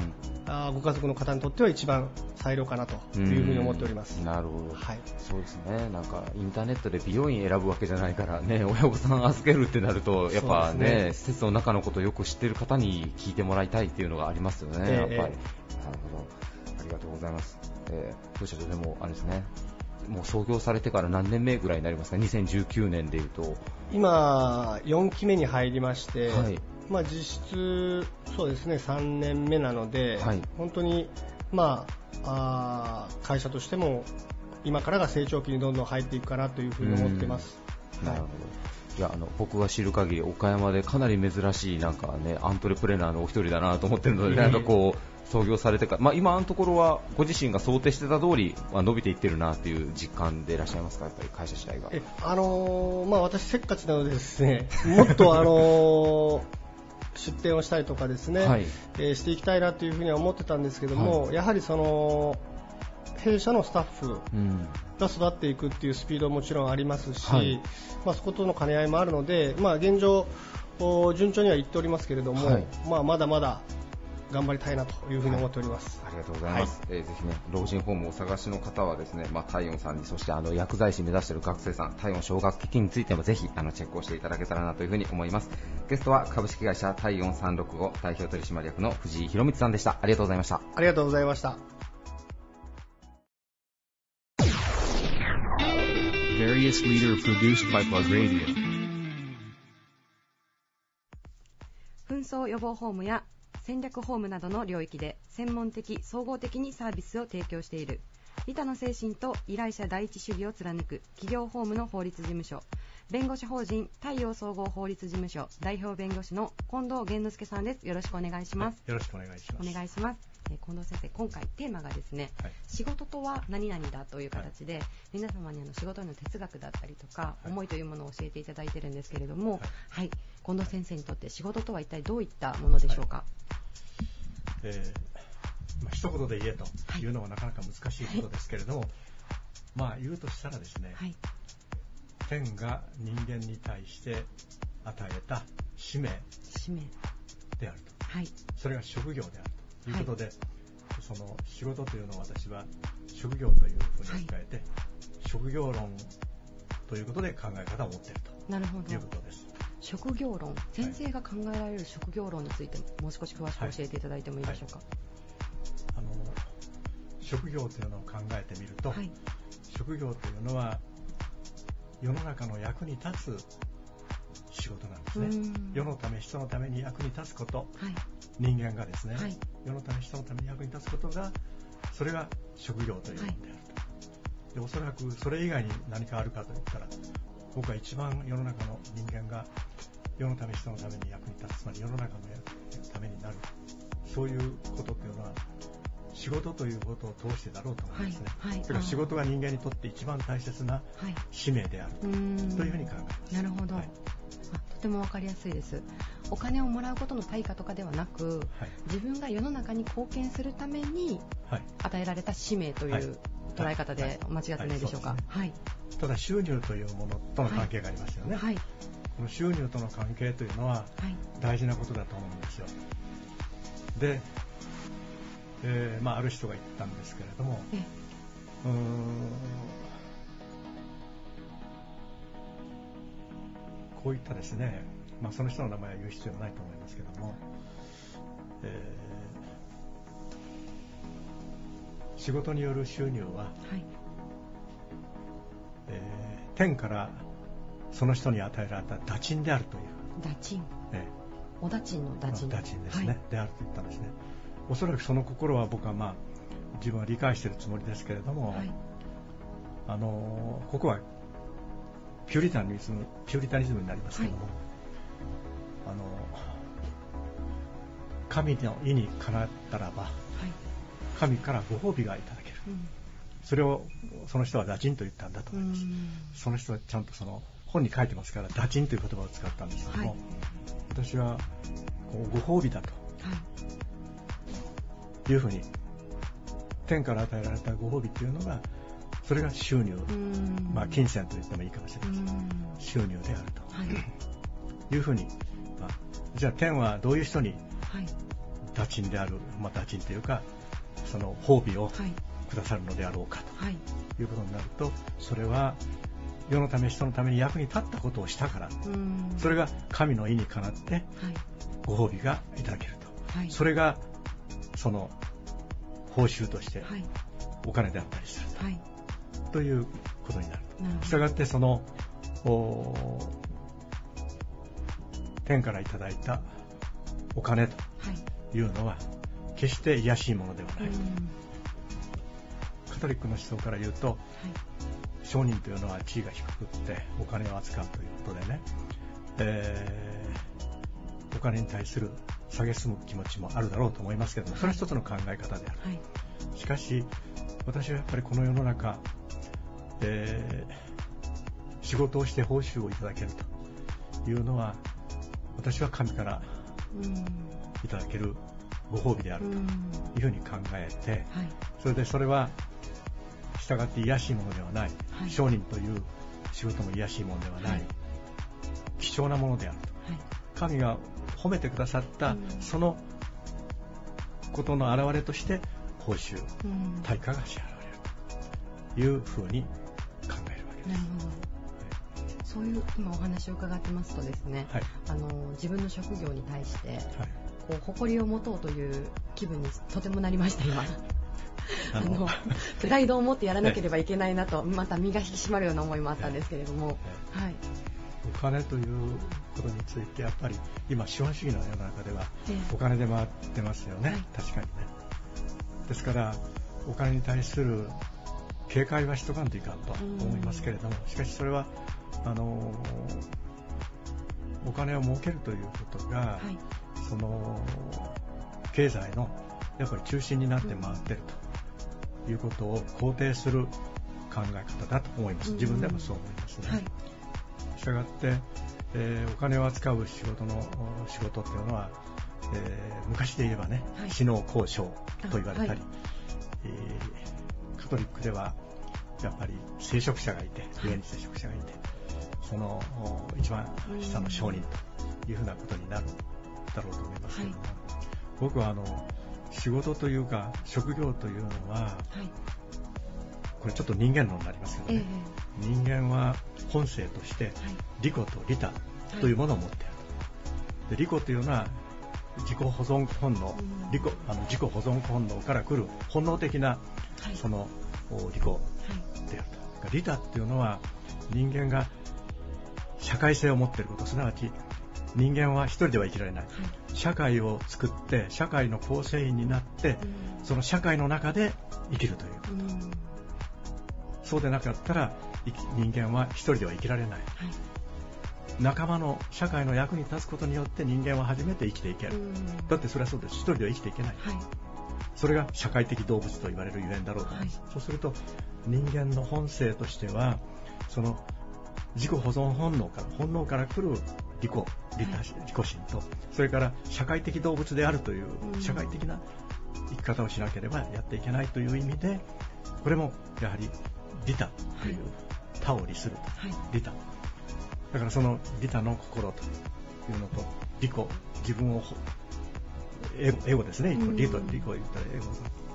あ、あーご家族の方にとっては一番最良かなというふうに思っております。なるほど。はいそうですね。なんか、インターネットで美容院選ぶわけじゃないからね、親御さん預けるってなると、やっぱね、ね施設の中のことをよく知ってる方に聞いてもらいたいっていうのがありますよね、ええやっぱり。なるえほど。ありがとうございます。えー、どうしよう、でも、あれですね。もう創業されてから何年目ぐらいになりますか ?2019 年でいうと。今、4期目に入りまして、はいまあ、実質、そうですね、3年目なので、はい本当に、まあ、あー会社としても、今からが成長期にどんどん入っていくかなというふうに思ってます。なるほど。いや、あの、僕が知る限り、岡山でかなり珍しい、なんかね、アントレプレナーのお一人だなと思ってるので、なんかこう、創業されてから、まあ今のところは、ご自身が想定してた通り、まあ、伸びていってるなっていう実感でいらっしゃいますか、やっぱり会社自体が。えあのーまあ、私、せっかちなのでですね、もっと、あのー出店をしたりとかですね、はい。えーしていきたいなというふうには思ってたんですけども、やはりその弊社のスタッフうん。が育っていくっていうスピードももちろんありますし、はい。まあ、そことの兼ね合いもあるので、まあ、現状、お順調にはいっておりますけれども、はい。まあ、まだまだ頑張りたいなというふうに思っております。ありがとうございます。えーぜひね、老人ホームをお探しの方はですね、まあ、体温さんに、そしてあの、薬剤師目指している学生さん、体温奨学基金についてもぜひ、あの、チェックをしていただけたらなというふうに思います。ゲストは株式会社体温365代表取締役の藤井博光さんでした。ありがとうございました。ありがとうございました。Various leader produced by Plug Radio. 紛争予防ホームや戦略ホームなどの領域で専門的総合的にサービスを提供している。利他の精神と依頼者第一主義を貫く企業法務の法律事務所。弁護士法人太陽総合法律事務所。代表弁護士の近藤源之助さんです。よろしくお願いします、よろしくお願いします。お願いします。えー近藤先生今回テーマがですね、はい。仕事とは何々だという形で、皆様にあの仕事の哲学だったりとか、い。思いというものを教えていただいてるんですけれども、はい、近藤先生にとって仕事とは一体どういったものでしょうか？えーまあ、一言で言えとい。うのはなかなか難しいことですけれども、まあ言うとしたらですね、はい、天が人間に対して与えた使命。使命、であると。はい、それが職業であるということで、その仕事というのを私は職業というふうに置き換えて、職業論ということで考え方を持っているなるほど。という。ことです。職業論、先生が考えられる職業論についてもう少し詳しく教えていただいてもいいでしょうか？あの職業というのを考えてみると、はい、職業というのは世の中の役に立つ仕事なんですね。うん。世のため人のために役に立つこと。はい、人間がですね、はい世のため人のために役に立つことがそれが職業というものであると、でおそらくそれ以外に何かあるかといったら僕は一番世の中の人間が世のため人のために役に立つつまり世の中のためになるそういうことっていうのは仕事ということを通してだろうと思うんですね、はいはい。それから仕事が人間にとって一番大切なはい、使命であるというふうに考えます。なるほど、はいても分かりやすいです。お金をもらうことの対価とかではなくはい。自分が世の中に貢献するためにはい。与えられた使命といはい。う捉え方で間違ってないでしょうか？はい。ただ収入というものとの関係がありますよね、はい。この収入との関係というのははい。大事なことだと思うんですよ。で、えーまあ、ある人が言ったんですけれどもえ。うーんこういったですね、まあ、その人の名前は言う必要はないと思いますけども、えー仕事による収入は、はい。えー天からその人に与えられた打賃であるという、打賃。えお打賃のー打賃。打賃ですね、はい。であると言ったんですね。おそらくその心は僕はまあ自分は理解しているつもりですけれども、はい。あのーここはピューリタニズムピューリタニズムになりますけども、あのー神の意にかなったらばはい。神からご褒美がいただける。うん。それをその人は打賃と言ったんだとう思います。ん。その人はちゃんとその本に書いてますから打賃という言葉を使ったんですけども、はい。私はご褒美だと。はい。いうふうに天から与えられたご褒美というのがそれが収入、うん。まあ、金銭と言ってもいいかもしれうません。ん。収入であるはい。というふうに、まあ、じゃあ天はどういう人にはい。打賃である、まあ、打賃というかその褒美をはい。くださるのであろうかはい。ということになるとそれは世のため人のために役に立ったことをしたから。うん。それが神の意にかなってはい。ご褒美がいただけると。はい。それがその報酬としてはい。お金であったりするはいということになるしたがってそのお天からいただいたお金とはいいうのは決して癒しいものではない、うん。カトリックの思想から言うとはい。商人というのは地位が低くってお金を扱うということでね、えーお金に対する下げすむ気持ちもあるだろうと思いますけどもそれは一つの考え方である。はい。しかし私はやっぱりこの世の中、えー仕事をして報酬をいただけるというのは私は神からうん。いただけるご褒美であるうんというふうに考えてはい。それでそれは従って癒しいものではない、はい。商人という仕事も癒しいものではない、はい。貴重なものであると。はい。神が褒めてくださったうん。そのことの表れとして報酬、うん。対価が支払われるというふうに。なるほど。そういう今お話を伺ってますとですね、はい。あの自分の職業に対してはい。こう誇りを持とうという気分にとてもなりました今。あ あのの。プライドを持ってやらなければいけないなと、また身が引き締まるような思いもあったんですけれども、はい、お金ということについてやっぱり今資本主義の世の中ではええ。お金で回ってますよね、はい。確かにね。ですからお金に対する警戒はしとかんといかんと思いますけれどもしかしそれはあのお金を儲けるということが、はい、その経済のやっぱり中心になって回っていると。いうことを肯定する考え方だと思います。自分でもそう思いますね。はい、したがって、えーお金を扱う仕事のお仕事っていうのは、えー昔で言えばね、はい。知能交渉と言われたり、あはい。えーカトリックではやっぱり聖職者がいて、はい。上に聖職者がいて、そのお一番下の商人というふうなことになるだろうと思いますけれども、僕はあの仕事というか職業というのは、はい、これちょっと人間論になりますけどえね、人間は本性として利己と利他というものを持っている。と、で利己というのは自己保存本能、うん。利己あの自己保存本能から来る本能的なはい、そのお利己。はい、であると。利他っていうのは人間が社会性を持っていることすなわち人間は一人では生きられない。社会を作って社会の構成員になってその社会の中で生きるという。うん、うん、はい、そうでなかったら人間は一人では生きられない仲間の社会の役に立つことによって人間は初めて生きていける、うん。だってそれはそうです。一人では生きていけない。はい、それが社会的動物と言われるゆえんだろうと。はい。そうすると人間の本性としてはその自己保存本能から本能から来る利己利他自己心とそれから社会的動物であるといううん。社会的な生き方をしなければやっていけないという意味でこれもやはり利他という他を利すると。はい、利他だからその利他の心というのと利己自分をほエゴエゴですね。うん。利と利己を言ったらエゴ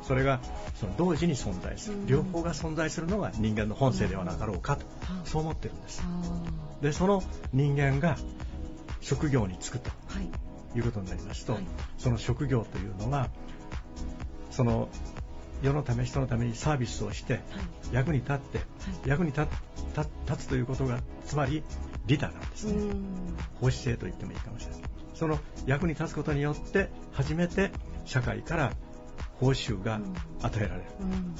それがその同時に存在する。うん。両方が存在するのが人間の本性ではなかろうかとあ。そう思ってるんです。あ。でその人間が職業に就くとい、いうことになりますと、はい。その職業というのはその世のため人のためにサービスをしてはい、役に立って役に立つということがつまり利他なんですね、うん、奉仕性と言ってもいいかもしれないその役に立つことによって初めて社会から報酬が与えられる、うん、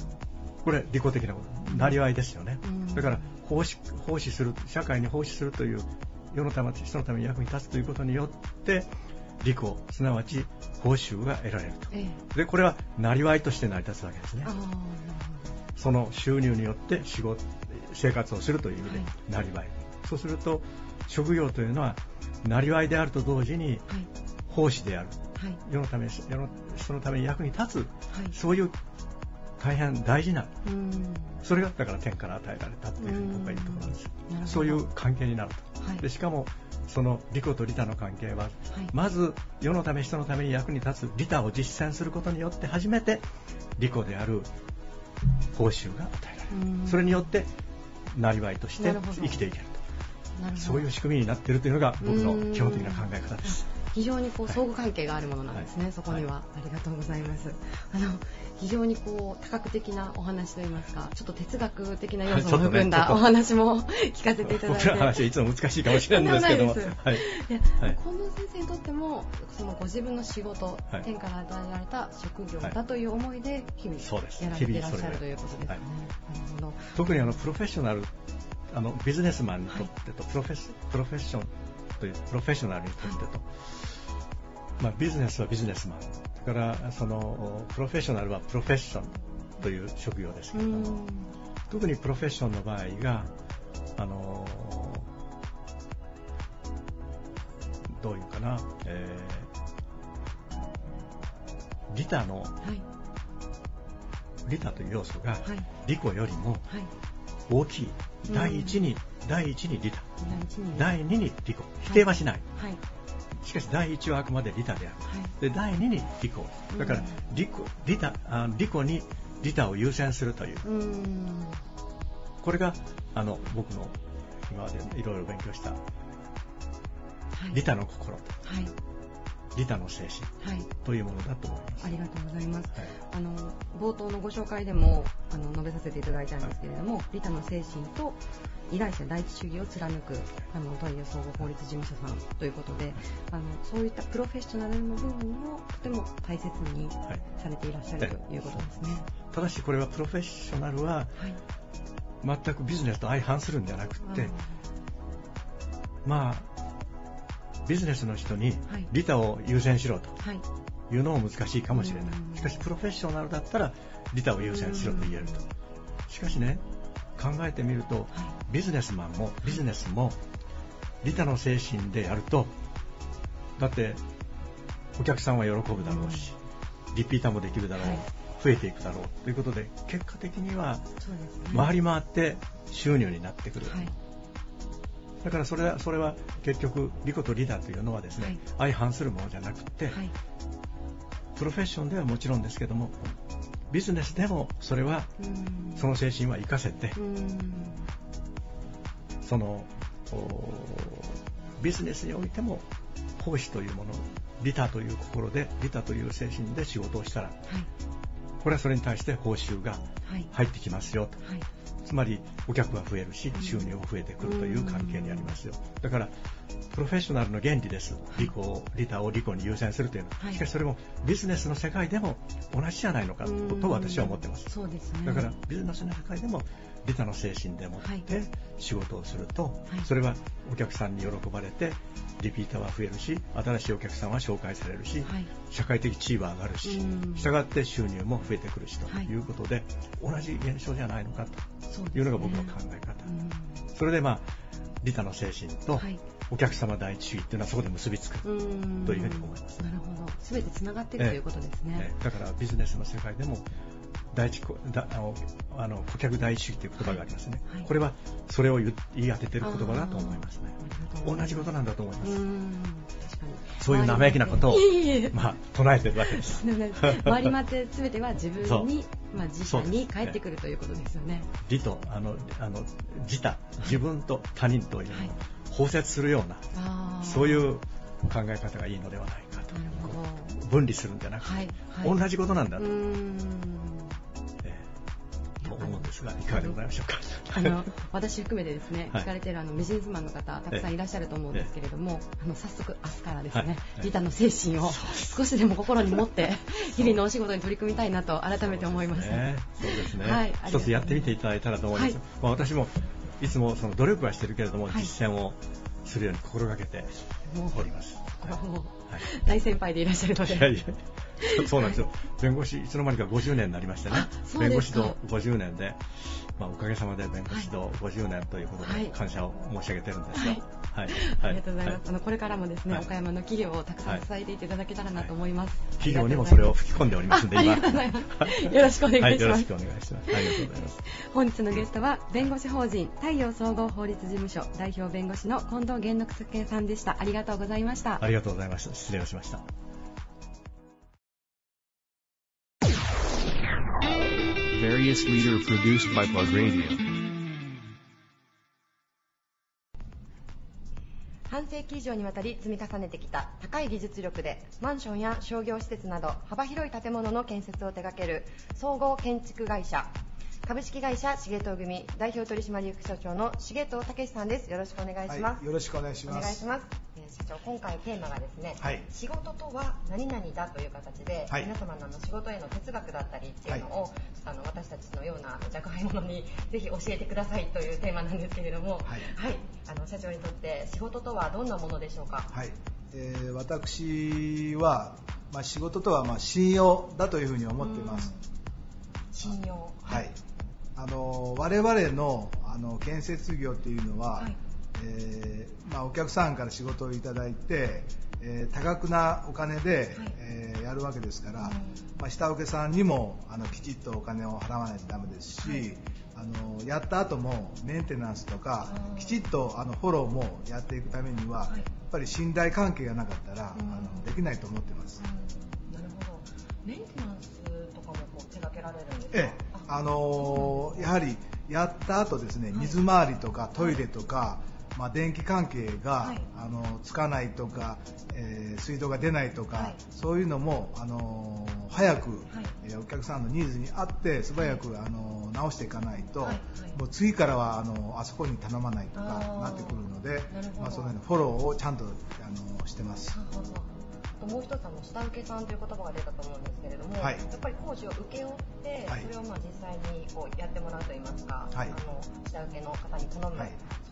これ利己的なこと。なりわいですよね、うん。だから奉仕奉仕する社会に奉仕するという世のため人のために役に立つということによって利己すなわち報酬が得られると。ええ。でこれはなりわいとして成り立つわけですね。その収入によって仕事生活をするという意味ではい。なりわい、そうすると職業というのはなりわいであると同時に奉仕である。はい、世のため世の人のために役に立つ。はい、そういう大変大事なうん、それがだから天から与えられたというふうに僕は言うところなんですそういう関係になると。はい、でしかもその利己と利他の関係ははい、まず世のため人のために役に立つ利他を実践することによって初めて利己である報酬が与えられる。うん。それによってなりわいとして生きていけるそういう仕組みになっているというのが僕のうん基本的な考え方です。非常にこうはい相互関係があるものなんですね、はい。そこには、ありがとうございます。あの非常にこう多角的なお話といいますかちょっと哲学的な要素もはいちょっとね含んだお話も 聞かせていただい僕ての話はいつも難しいかもしれないんですけども。はい。近藤先生にとってもそのご自分の仕事、はい天から与えられた職業はいだという思いで日々やられていらっしゃるということですね。はい。なるほど。特にあのプロフェッショナルあのビジネスマンにとってと、プロフェッシプロフェッションというプロフェッショナルにとってと、まあ、ビジネスはビジネスマン。それからそのプロフェッショナルはプロフェッションという職業ですけうれども。ん。特にプロフェッションの場合があのどういうかな、えー、利他のはい。利他という要素がはい。利己よりもはい。大きい。うん。第一に、第一に利他第二に利己否定はしない、はい。しかし第1はあくまで利他である、で第2に利己だから利己利他あ利己に利他を優先するという、これがあの僕の今までいろいろ勉強した利他の心と、はい利他の精神はいというものだと思います。ありがとうございます。はいあの冒頭のご紹介でもあの述べさせていただいたんですけれども、利他の精神と依頼者第一主義を貫くあのトイレ総合法律事務所さんということで、あのそういったプロフェッショナルの部分もとても大切にはいされていらっしゃるということですね。ただしこれはプロフェッショナルははい。全くビジネスと相反するんじゃなくって、まあビジネスの人にはい。利他を優先しろとはい。いうのも難しいかもしれない。うん。しかしプロフェッショナルだったら利他を優先しろと言えると。しかしね考えてみるとビジネスマンもビジネスも利他の精神でやるとだってお客さんは喜ぶだろうしリピーターもできるだろう、はい。増えていくだろうということで結果的には。回り回って収入になってくる、はい。だからそれはそれは結局利己と利他というのはですね、相反するものじゃなくて、はい。プロフェッションではもちろんですけどもビジネスでもそれはうんその精神は活かせてうんそのおビジネスにおいても奉仕というもの利他という心で利他という精神で仕事をしたらはい。これはそれに対して報酬がはい。入ってきますよ。とはい。つまりお客が増えるし収入も増えてくるという関係にありますよ。だからプロフェッショナルの原理です。利己を利他を利己に優先するというの。は、はい。しかしそれもビジネスの世界でも同じじゃないのかうん。と私は思ってますね。だからビジネスの世界でも利他の精神でもはい。って仕事をすると、はい。それはお客さんに喜ばれてリピーターは増えるし新しいお客さんは紹介されるし、はい。社会的地位は上がるしうん。したがって収入も増えてくるしとはい。いうことで、同じ現象じゃないのかというのが僕の考え方、うん。それでまあ利他の精神とはい。お客様第一主義っていうのはそこで結びつく、うん。というふうに思います。なるほど。すべてつながっているということですね。ねだからビジネスの世界でも第一こだあのあの顧客第一主義という言葉がありますね、はい。これはそれを言言い当ててる言葉だと思いますね。同じことなんだと思います。そういう生意気なことをまあ唱えてるわけです。回り回ってすべては自分に、まあ、自社に返ってくるということですよね。利とあのあの自他自分と他人というはい。包摂するような、そういう考え方がいいのではないかと。分離するんじゃなくて、はい。はい、同じことなんだと、と思うんですがい。かがでございましょうか？あの私含めてですね、はい。聞かれているあのビジネスマンの方たくさんいらっしゃると思うんですけれども、あの早速明日からですね、はい。リタの精神を少しでも心に持って日々のお仕事に取り組みたいなと改めて思いました。ねそうですね、はい一つやってみていただいたらと思います、はい。まあ、私もいつもその努力はしてるけれども、はい。実践をするように心がけております、大先輩でいらっしゃる。ので。いやいや。そうなんですよ。弁護士いつの間にか50年になりましてね。弁護士道50年で、まあ、おかげさまで弁護士道50年ということはい。で感謝を申し上げてるんですが、はいはいありがとうございます。あのこれからもですね、はい岡山の企業をたくさん支えていっていただけたらなと思います。企業にもそれを吹き込んでおりますんであありがとうございます。よろしくお願いします。はい、よろしくお願いしますありがとうございます本日のゲストは弁護士法人太陽総合法律事務所代表弁護士の近藤玄之介さんでした。ありがとうございました。ありがとうございました失礼をしました Various leader produced by Plug Radio. 半世紀以上にわたり積み重ねてきた高い技術力でマンションや商業施設など幅広い建物の建設を手掛ける総合建築会社株式会社重藤組代表取締役社長の重藤武さんです。よろしくお願いします、はい、よろしくお願いします。お願いします、えー社長今回テーマがですね、はい仕事とは何々だという形で、はい皆様の仕事への哲学だったりっていうのを、ちょっとあの私たちのような若輩者に ぜひ教えてくださいというテーマなんですけれども、はいあの社長にとって仕事とはどんなものでしょうか？はい、えー私は、まあ、仕事とはまあ信用だというふうに思っています。信用。はい。あの我々のあの建設業っていうのは、はいえーまあ、お客さんから仕事をいただいて、えー多額なお金で、えーやるわけですから、まあ、下請けさんにもあのきちっとお金を払わないとダメですし、あのやった後もメンテナンスとかきちっとあのフォローもやっていくためには、ぱり信頼関係がなかったら、あのできないと思ってます。なるほど。メンテナンスとかもこう手掛けられるんですか？ええ、あのーやはりやった後ですね、水回りとかトイレとか、まあ、電気関係が、あのつかないとか、えー水道が出ないとか、そういうのも、あのー早く、えーお客さんのニーズに合って素早く、あのー直していかないと、もう次からはあのあそこに頼まないとかなってくるので、まあ、その辺のフォローをちゃんと、あのしてます。あともう一つあの下請けさんという言葉が出たと思うんですけれども、はい。やっぱり工事を請け負って、はい。それをまあ実際にこうやってもらうといいますか、はい。あの下請けの方に頼む、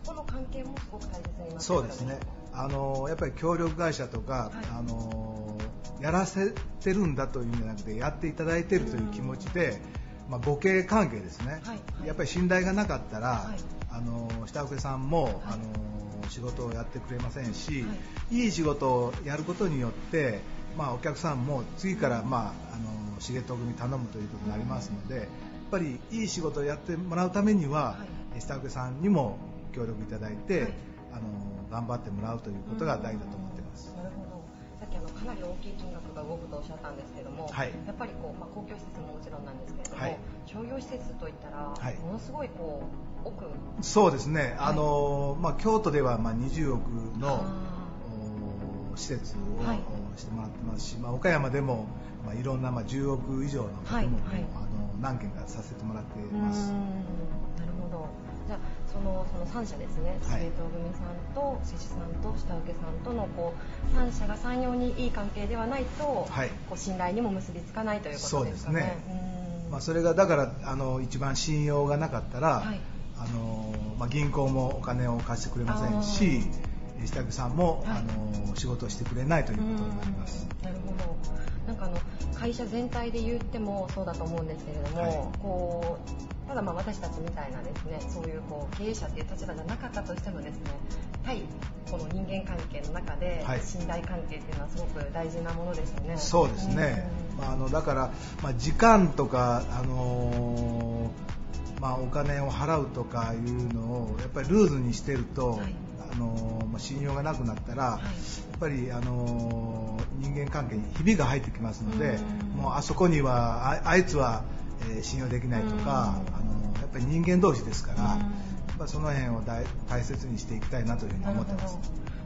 そこの関係もすごく大切になってそうですね。あのやっぱり協力会社とか、あのやらせてるんだというんじゃなくてやっていただいてるという気持ちで、まあ、互恵関係ですね、やっぱり信頼がなかったら、あの下請けさんも、あの仕事をやってくれませんし、い、い仕事をやることによって、まあ、お客さんも次から、まあ、あの重藤組頼むということになりますので、やっぱりいい仕事をやってもらうためには、下請けさんにも協力いただいて、あの頑張ってもらうということが大事だと思ってます。なるほど。さっきあのかなり大きい金額が動くとおっしゃったんですけども、はい。やっぱりこう、まあ、公共施設ももちろんなんですけれども、はい。商業施設といったら、はい。ものすごいこう奥。そうですね、あのまあ、京都ではまあ20億のお施設を、してもらってますし、まあ、岡山でも、まあ、いろんな、まあ、10億以上の建物を、あの何件かさせてもらってます。ん。なるほど。じゃあそのその三社ですね、はい。重藤組さんと施主さんと下請けさんとのこう三社が三様にいい関係ではないと、はい。こう信頼にも結びつかないというこそうとですかね。ですね、まあ、それがだからあの一番信用がなかったら、はいあのまあ、銀行もお金を貸してくれませんし下請けさんも、あの仕事をしてくれないということになります。なるほど。なんかあの会社全体で言ってもそうだと思うんですけれども、はい。こうただまあ私たちみたいなですね、そういうこう経営者っていう立場じゃなかったとしてもですね、対この人間関係の中ではい。信頼関係っていうのはすごく大事なものですよね。そうですね、まあ、あのだから、まあ、時間とか、あのーまあ、お金を払うとかいうのをやっぱりルーズにしてると、あのーまあ、信用がなくなったら、やっぱり、あのー人間関係にひびが入ってきますので、もうあそこにはああいつは、えー信用できないとか、あのーやっぱり人間同士ですから、やっぱその辺を大大切にしていきたいなというふうに思ってます。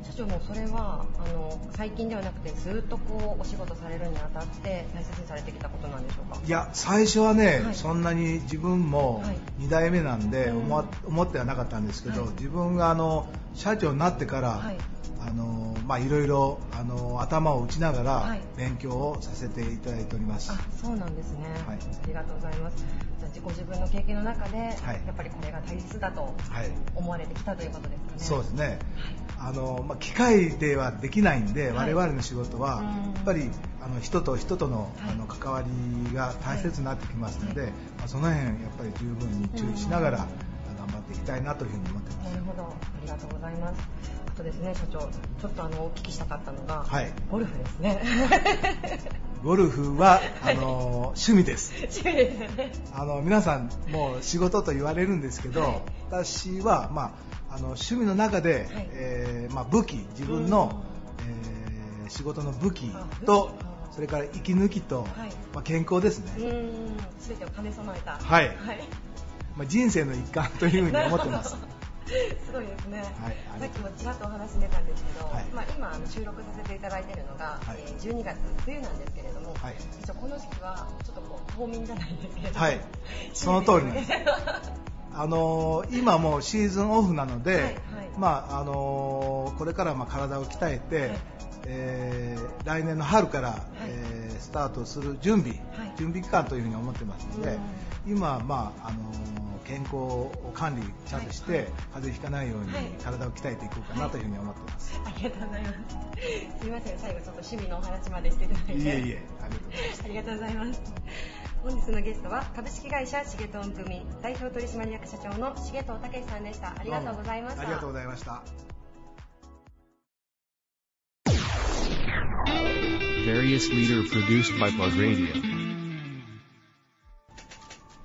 社長もそれはあの最近ではなくてずっとこうお仕事されるにあたって大切にされてきたことなんでしょうか？いや最初はね、はい。そんなに自分もはい。2代目なんで思,、思ってはなかったんですけど、はい。自分があの社長になってから、はい。あのまあ、いろいろあの頭を打ちながらはい。勉強をさせていただいております。あそうなんですね、はい。ありがとうございますじゃあ自己自分の経験の中で、はい。やっぱりこれが大切だとはい。思われてきたということですかね。そうですね、あのまあ、機械ではできないんで、はい。我々の仕事は、うん。やっぱりあの人と人との,、あの関わりが大切になってきますので、まあ、その辺やっぱり十分に注意しながら、頑張っていきたいなというふうに思ってます。なるほど。ありがとうございます。あとですね社長ちょっとあのお聞きしたかったのが、はい。ゴルフですねゴルフはあの趣味です。趣味ですよね。あの皆さんもう仕事と言われるんですけど、はい。私は、まあ、あの趣味の中で、はい。えーまあ、武器自分の、えー仕事の武器とそれから息抜きと、はい。まあ、健康ですね、うーん。全てを兼ね備えた。はい。はい。まあ、人生の一環というふうに思ってます すごいですね、はいさっきもちらっとお話出たんですけど、はい。まあ、今あの収録させていただいているのが、はい。えー12月冬なんですけれども、はい。一応この時期はちょっとこう冬眠じゃないんですけれど。も、はい。その通りなんです あのー今もうシーズンオフなので、はいはいまああのーこれからまあ体を鍛えて、えー来年の春から、えースタートする準備、準備期間というふうに思ってますので、今は、まああのー健康を管理ちゃんとして、風邪ひかないようにはい体を鍛えていこうかなというふうに思ってます。ありがとうございます。すみません、最後ちょっと趣味のお話までしていただいて。いえいえ、ありがとうございます。ありがとうございます。本日のゲストは株式会社重藤組代表取締役社長の重藤武さんでした。ありがとうございました。ありがとうございました。Various leader produced by Plug Radio.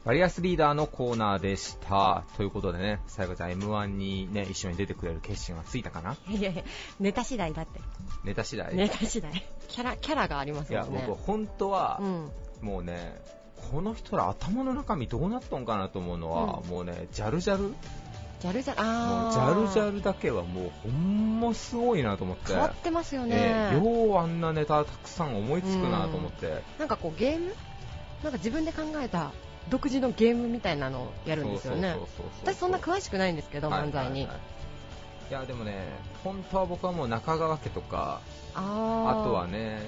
バリアスリーダーのコーナーでした。ということでね、さやかちゃん M1 にね、一緒に出てくれる決心はついたかな？いやいや、ネタ次第だって。ネタ次第？ネタ次第。キャラ、キャラがありますいや、もんね。僕本当はう、ん。もうね、この人ら頭の中身どうなっとんかなと思うのは、うん。もうね、ジャルジャル。もジャルジャル、うあー。ジャルジャルだけはもうほんますごいなと思って。変わってますよね。えーようあんなネタたくさん思いつくなと思って、なんかこうゲーム？なんか自分で考えた独自のゲームみたいなのをやるんですよね。私そんな詳しくないんですけど、漫才に、はいはい。はいいやでもね本当は僕はもう中川家とかあとはね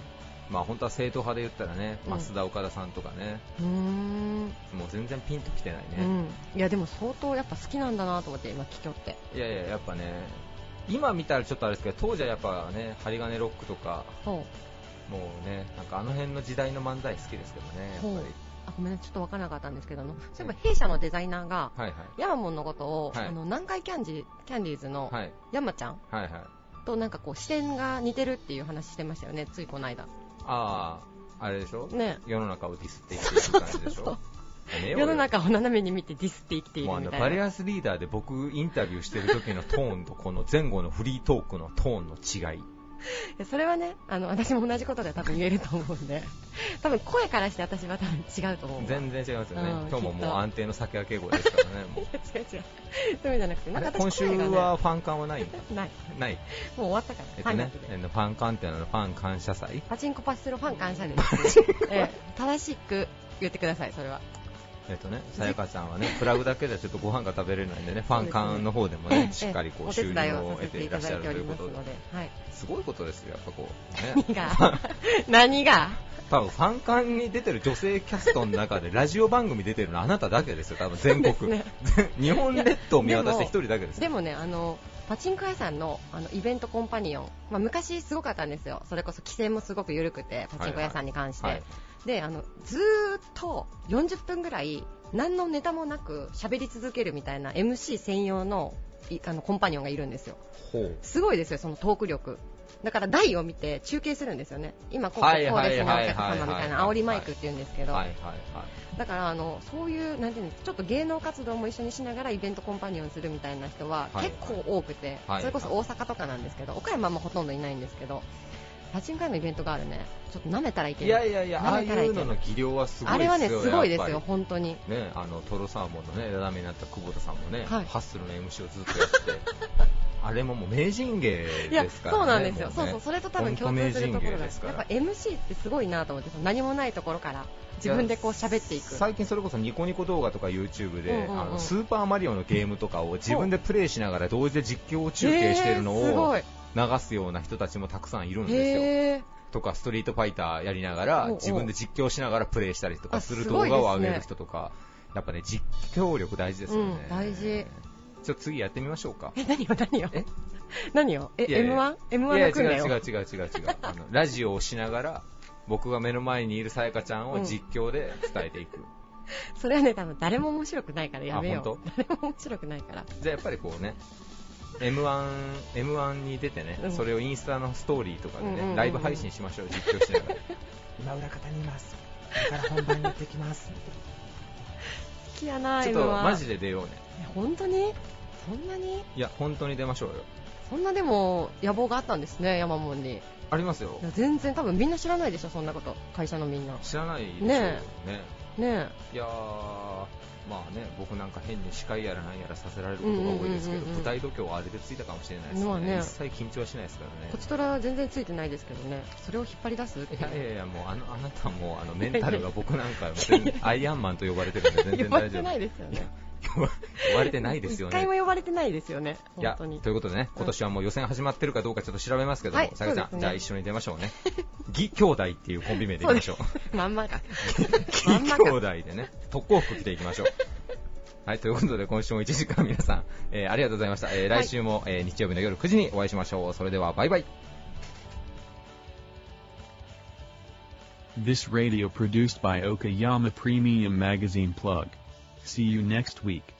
まあ本当は正統派で言ったらねうん。増田岡田さんとかね、うーん、もう全然ピンときてないね、うん、いやでも相当やっぱ好きなんだなと思って今聞きよって。いやいややっぱね今見たらちょっとあれですけど当時はやっぱね針金ロックとかもうねなんかあの辺の時代の漫才好きですけどねやっぱり。あごめんねちょっと分からなかったんですけどそういえば弊社のデザイナーがはいはい。ヤマモンのことを、はい。あの南海キャンディキャンディーズのはい。山ちゃんはいはい。となんかこう視点が似てるっていう話してましたよねついこの間あああれでしょ？ね。世の中をディスっていっていく感じでしょ？世の中を斜めに見てディスって生きているみたいな。のバリアスリーダーで僕インタビューしてる時のトーンとこの前後のフリートークのトーンの違い それはねあの私も同じことで多分言えると思うんで。多分声からして私は多分違うと思うわ。全然違いますよね、うん今日ももう安定の酒焼け声ですからね。違う違う。そうじゃなくてなんか私あれ今週はファン感はないんだない。ない。もう終わったから、えっとね3月でえっとファン感っていうのはファン感謝祭。パチンコパチスロファン感謝です、ええ正しく言ってくださいそれはえっとねさやかちゃんはねプラグだけではちょっとご飯が食べれないんでね ファン感の方でもねしっかりこええう収入をを得ていらっしゃるということで。すごいことですよやっぱこう何ねが？何が？多分ファン感に出てる女性キャストの中でラジオ番組出てるのあなただけですよ多分全国、日本列島を見渡して一人だけですでもねあのパチンコ屋さんのあのイベントコンパニオン、まあ、昔すごかったんですよ。それこそ規制もすごく緩くてパチンコ屋さんに関して、はいはいであのずーっと40分ぐらい何のネタもなく喋り続けるみたいな MC 専用のいあのコンパニオンがいるんですよ。すごいですよそのトーク力。だから台を見て中継するんですよね。今こここうはいですねおはいはいはい。客様みたいな煽りマイクって言うんですけど、はいはいはいだからあのそういうなんていうんですちょっと芸能活動も一緒にしながらイベントコンパニオンするみたいな人ははい。結構多くて、はい。それこそ大阪とかなんですけど岡山もほとんどいないんですけどパチンコ屋のイベントがあるね。ちょっと舐めたらいけい。やいやいやああい舐めたらいうけのの技量はすごいあれはねですごいですよ本当に。りねあのトロサーモンのねダメになった久保田さんもね、はい。ハッスルの MC をずっとやって あれももう名人芸ですからねそうなんですよ、もそうそうそれと多分共通するところがやっぱ MC ってすごいなと思って何もないところから自分でこう喋っていく。最近それこそニコニコ動画とか YouTube で、うんうんうん。あのスーパーマリオのゲームとかを自分でプレイしながら同時で実況中継してるのを流すような人たちもたくさんいるんですよ。とかストリートファイターやりながら自分で実況しながらプレイしたりとかする動画を上げる人とか、やっぱね実況力大事ですよね、うん大事。ちょっと次やってみましょうか。え何を何を何をえいやいや。M1?M1 いやの訓練を違う違う違う違う違う。あのラジオをしながら僕が目の前にいるさやかちゃんを実況で伝えていく、それはね多分誰も面白くないからやめよあう誰も面白くないから。じゃあやっぱりこうね M1, M1 に出てね、うん。それをインスタのストーリーとかでね、うんうんうんうん。ライブ配信しましょう実況しながら。今裏方にいます。これから本番に行ってきます。好きやなちょっ M1 とマジで出ようね。え本当に？そんなに？いや本当に出ましょうよ。そんなでも野望があったんですね山門に。いありますよ。や全然多分みんな知らないでしょそんなこと。会社のみんな。知らないでしょうね。ねねいやーまあね僕なんか変に司会やらなんやらさせられることが多いですけど、舞台度胸はあれでついたかもしれないですね。まあね。一切緊張はしないですからね。こちとらは全然ついてないですけどね。それを引っ張り出すいやいやいやもうあの あなたもあのメンタルが僕なんか アイアンマンと呼ばれてるんで全然大丈夫。ないですよね呼ばれてないですよ一回もね呼ばれてないですよね。いや本当に。ということでね今年はもう予選始まってるかどうかちょっと調べますけども、はいさやかちゃん、ねじゃあ一緒に出ましょうね。義兄弟っていうコンビ名でいきましょう。まんまか。義兄弟でね特攻服着ていきましょう。はい、ということで今週も1時間皆さん、えーありがとうございました。えー来週も、えー日曜日の夜9時にお会いしましょう。それではバイバイ。This radio produced by Okayama Premium Magazine Plug. See you next week.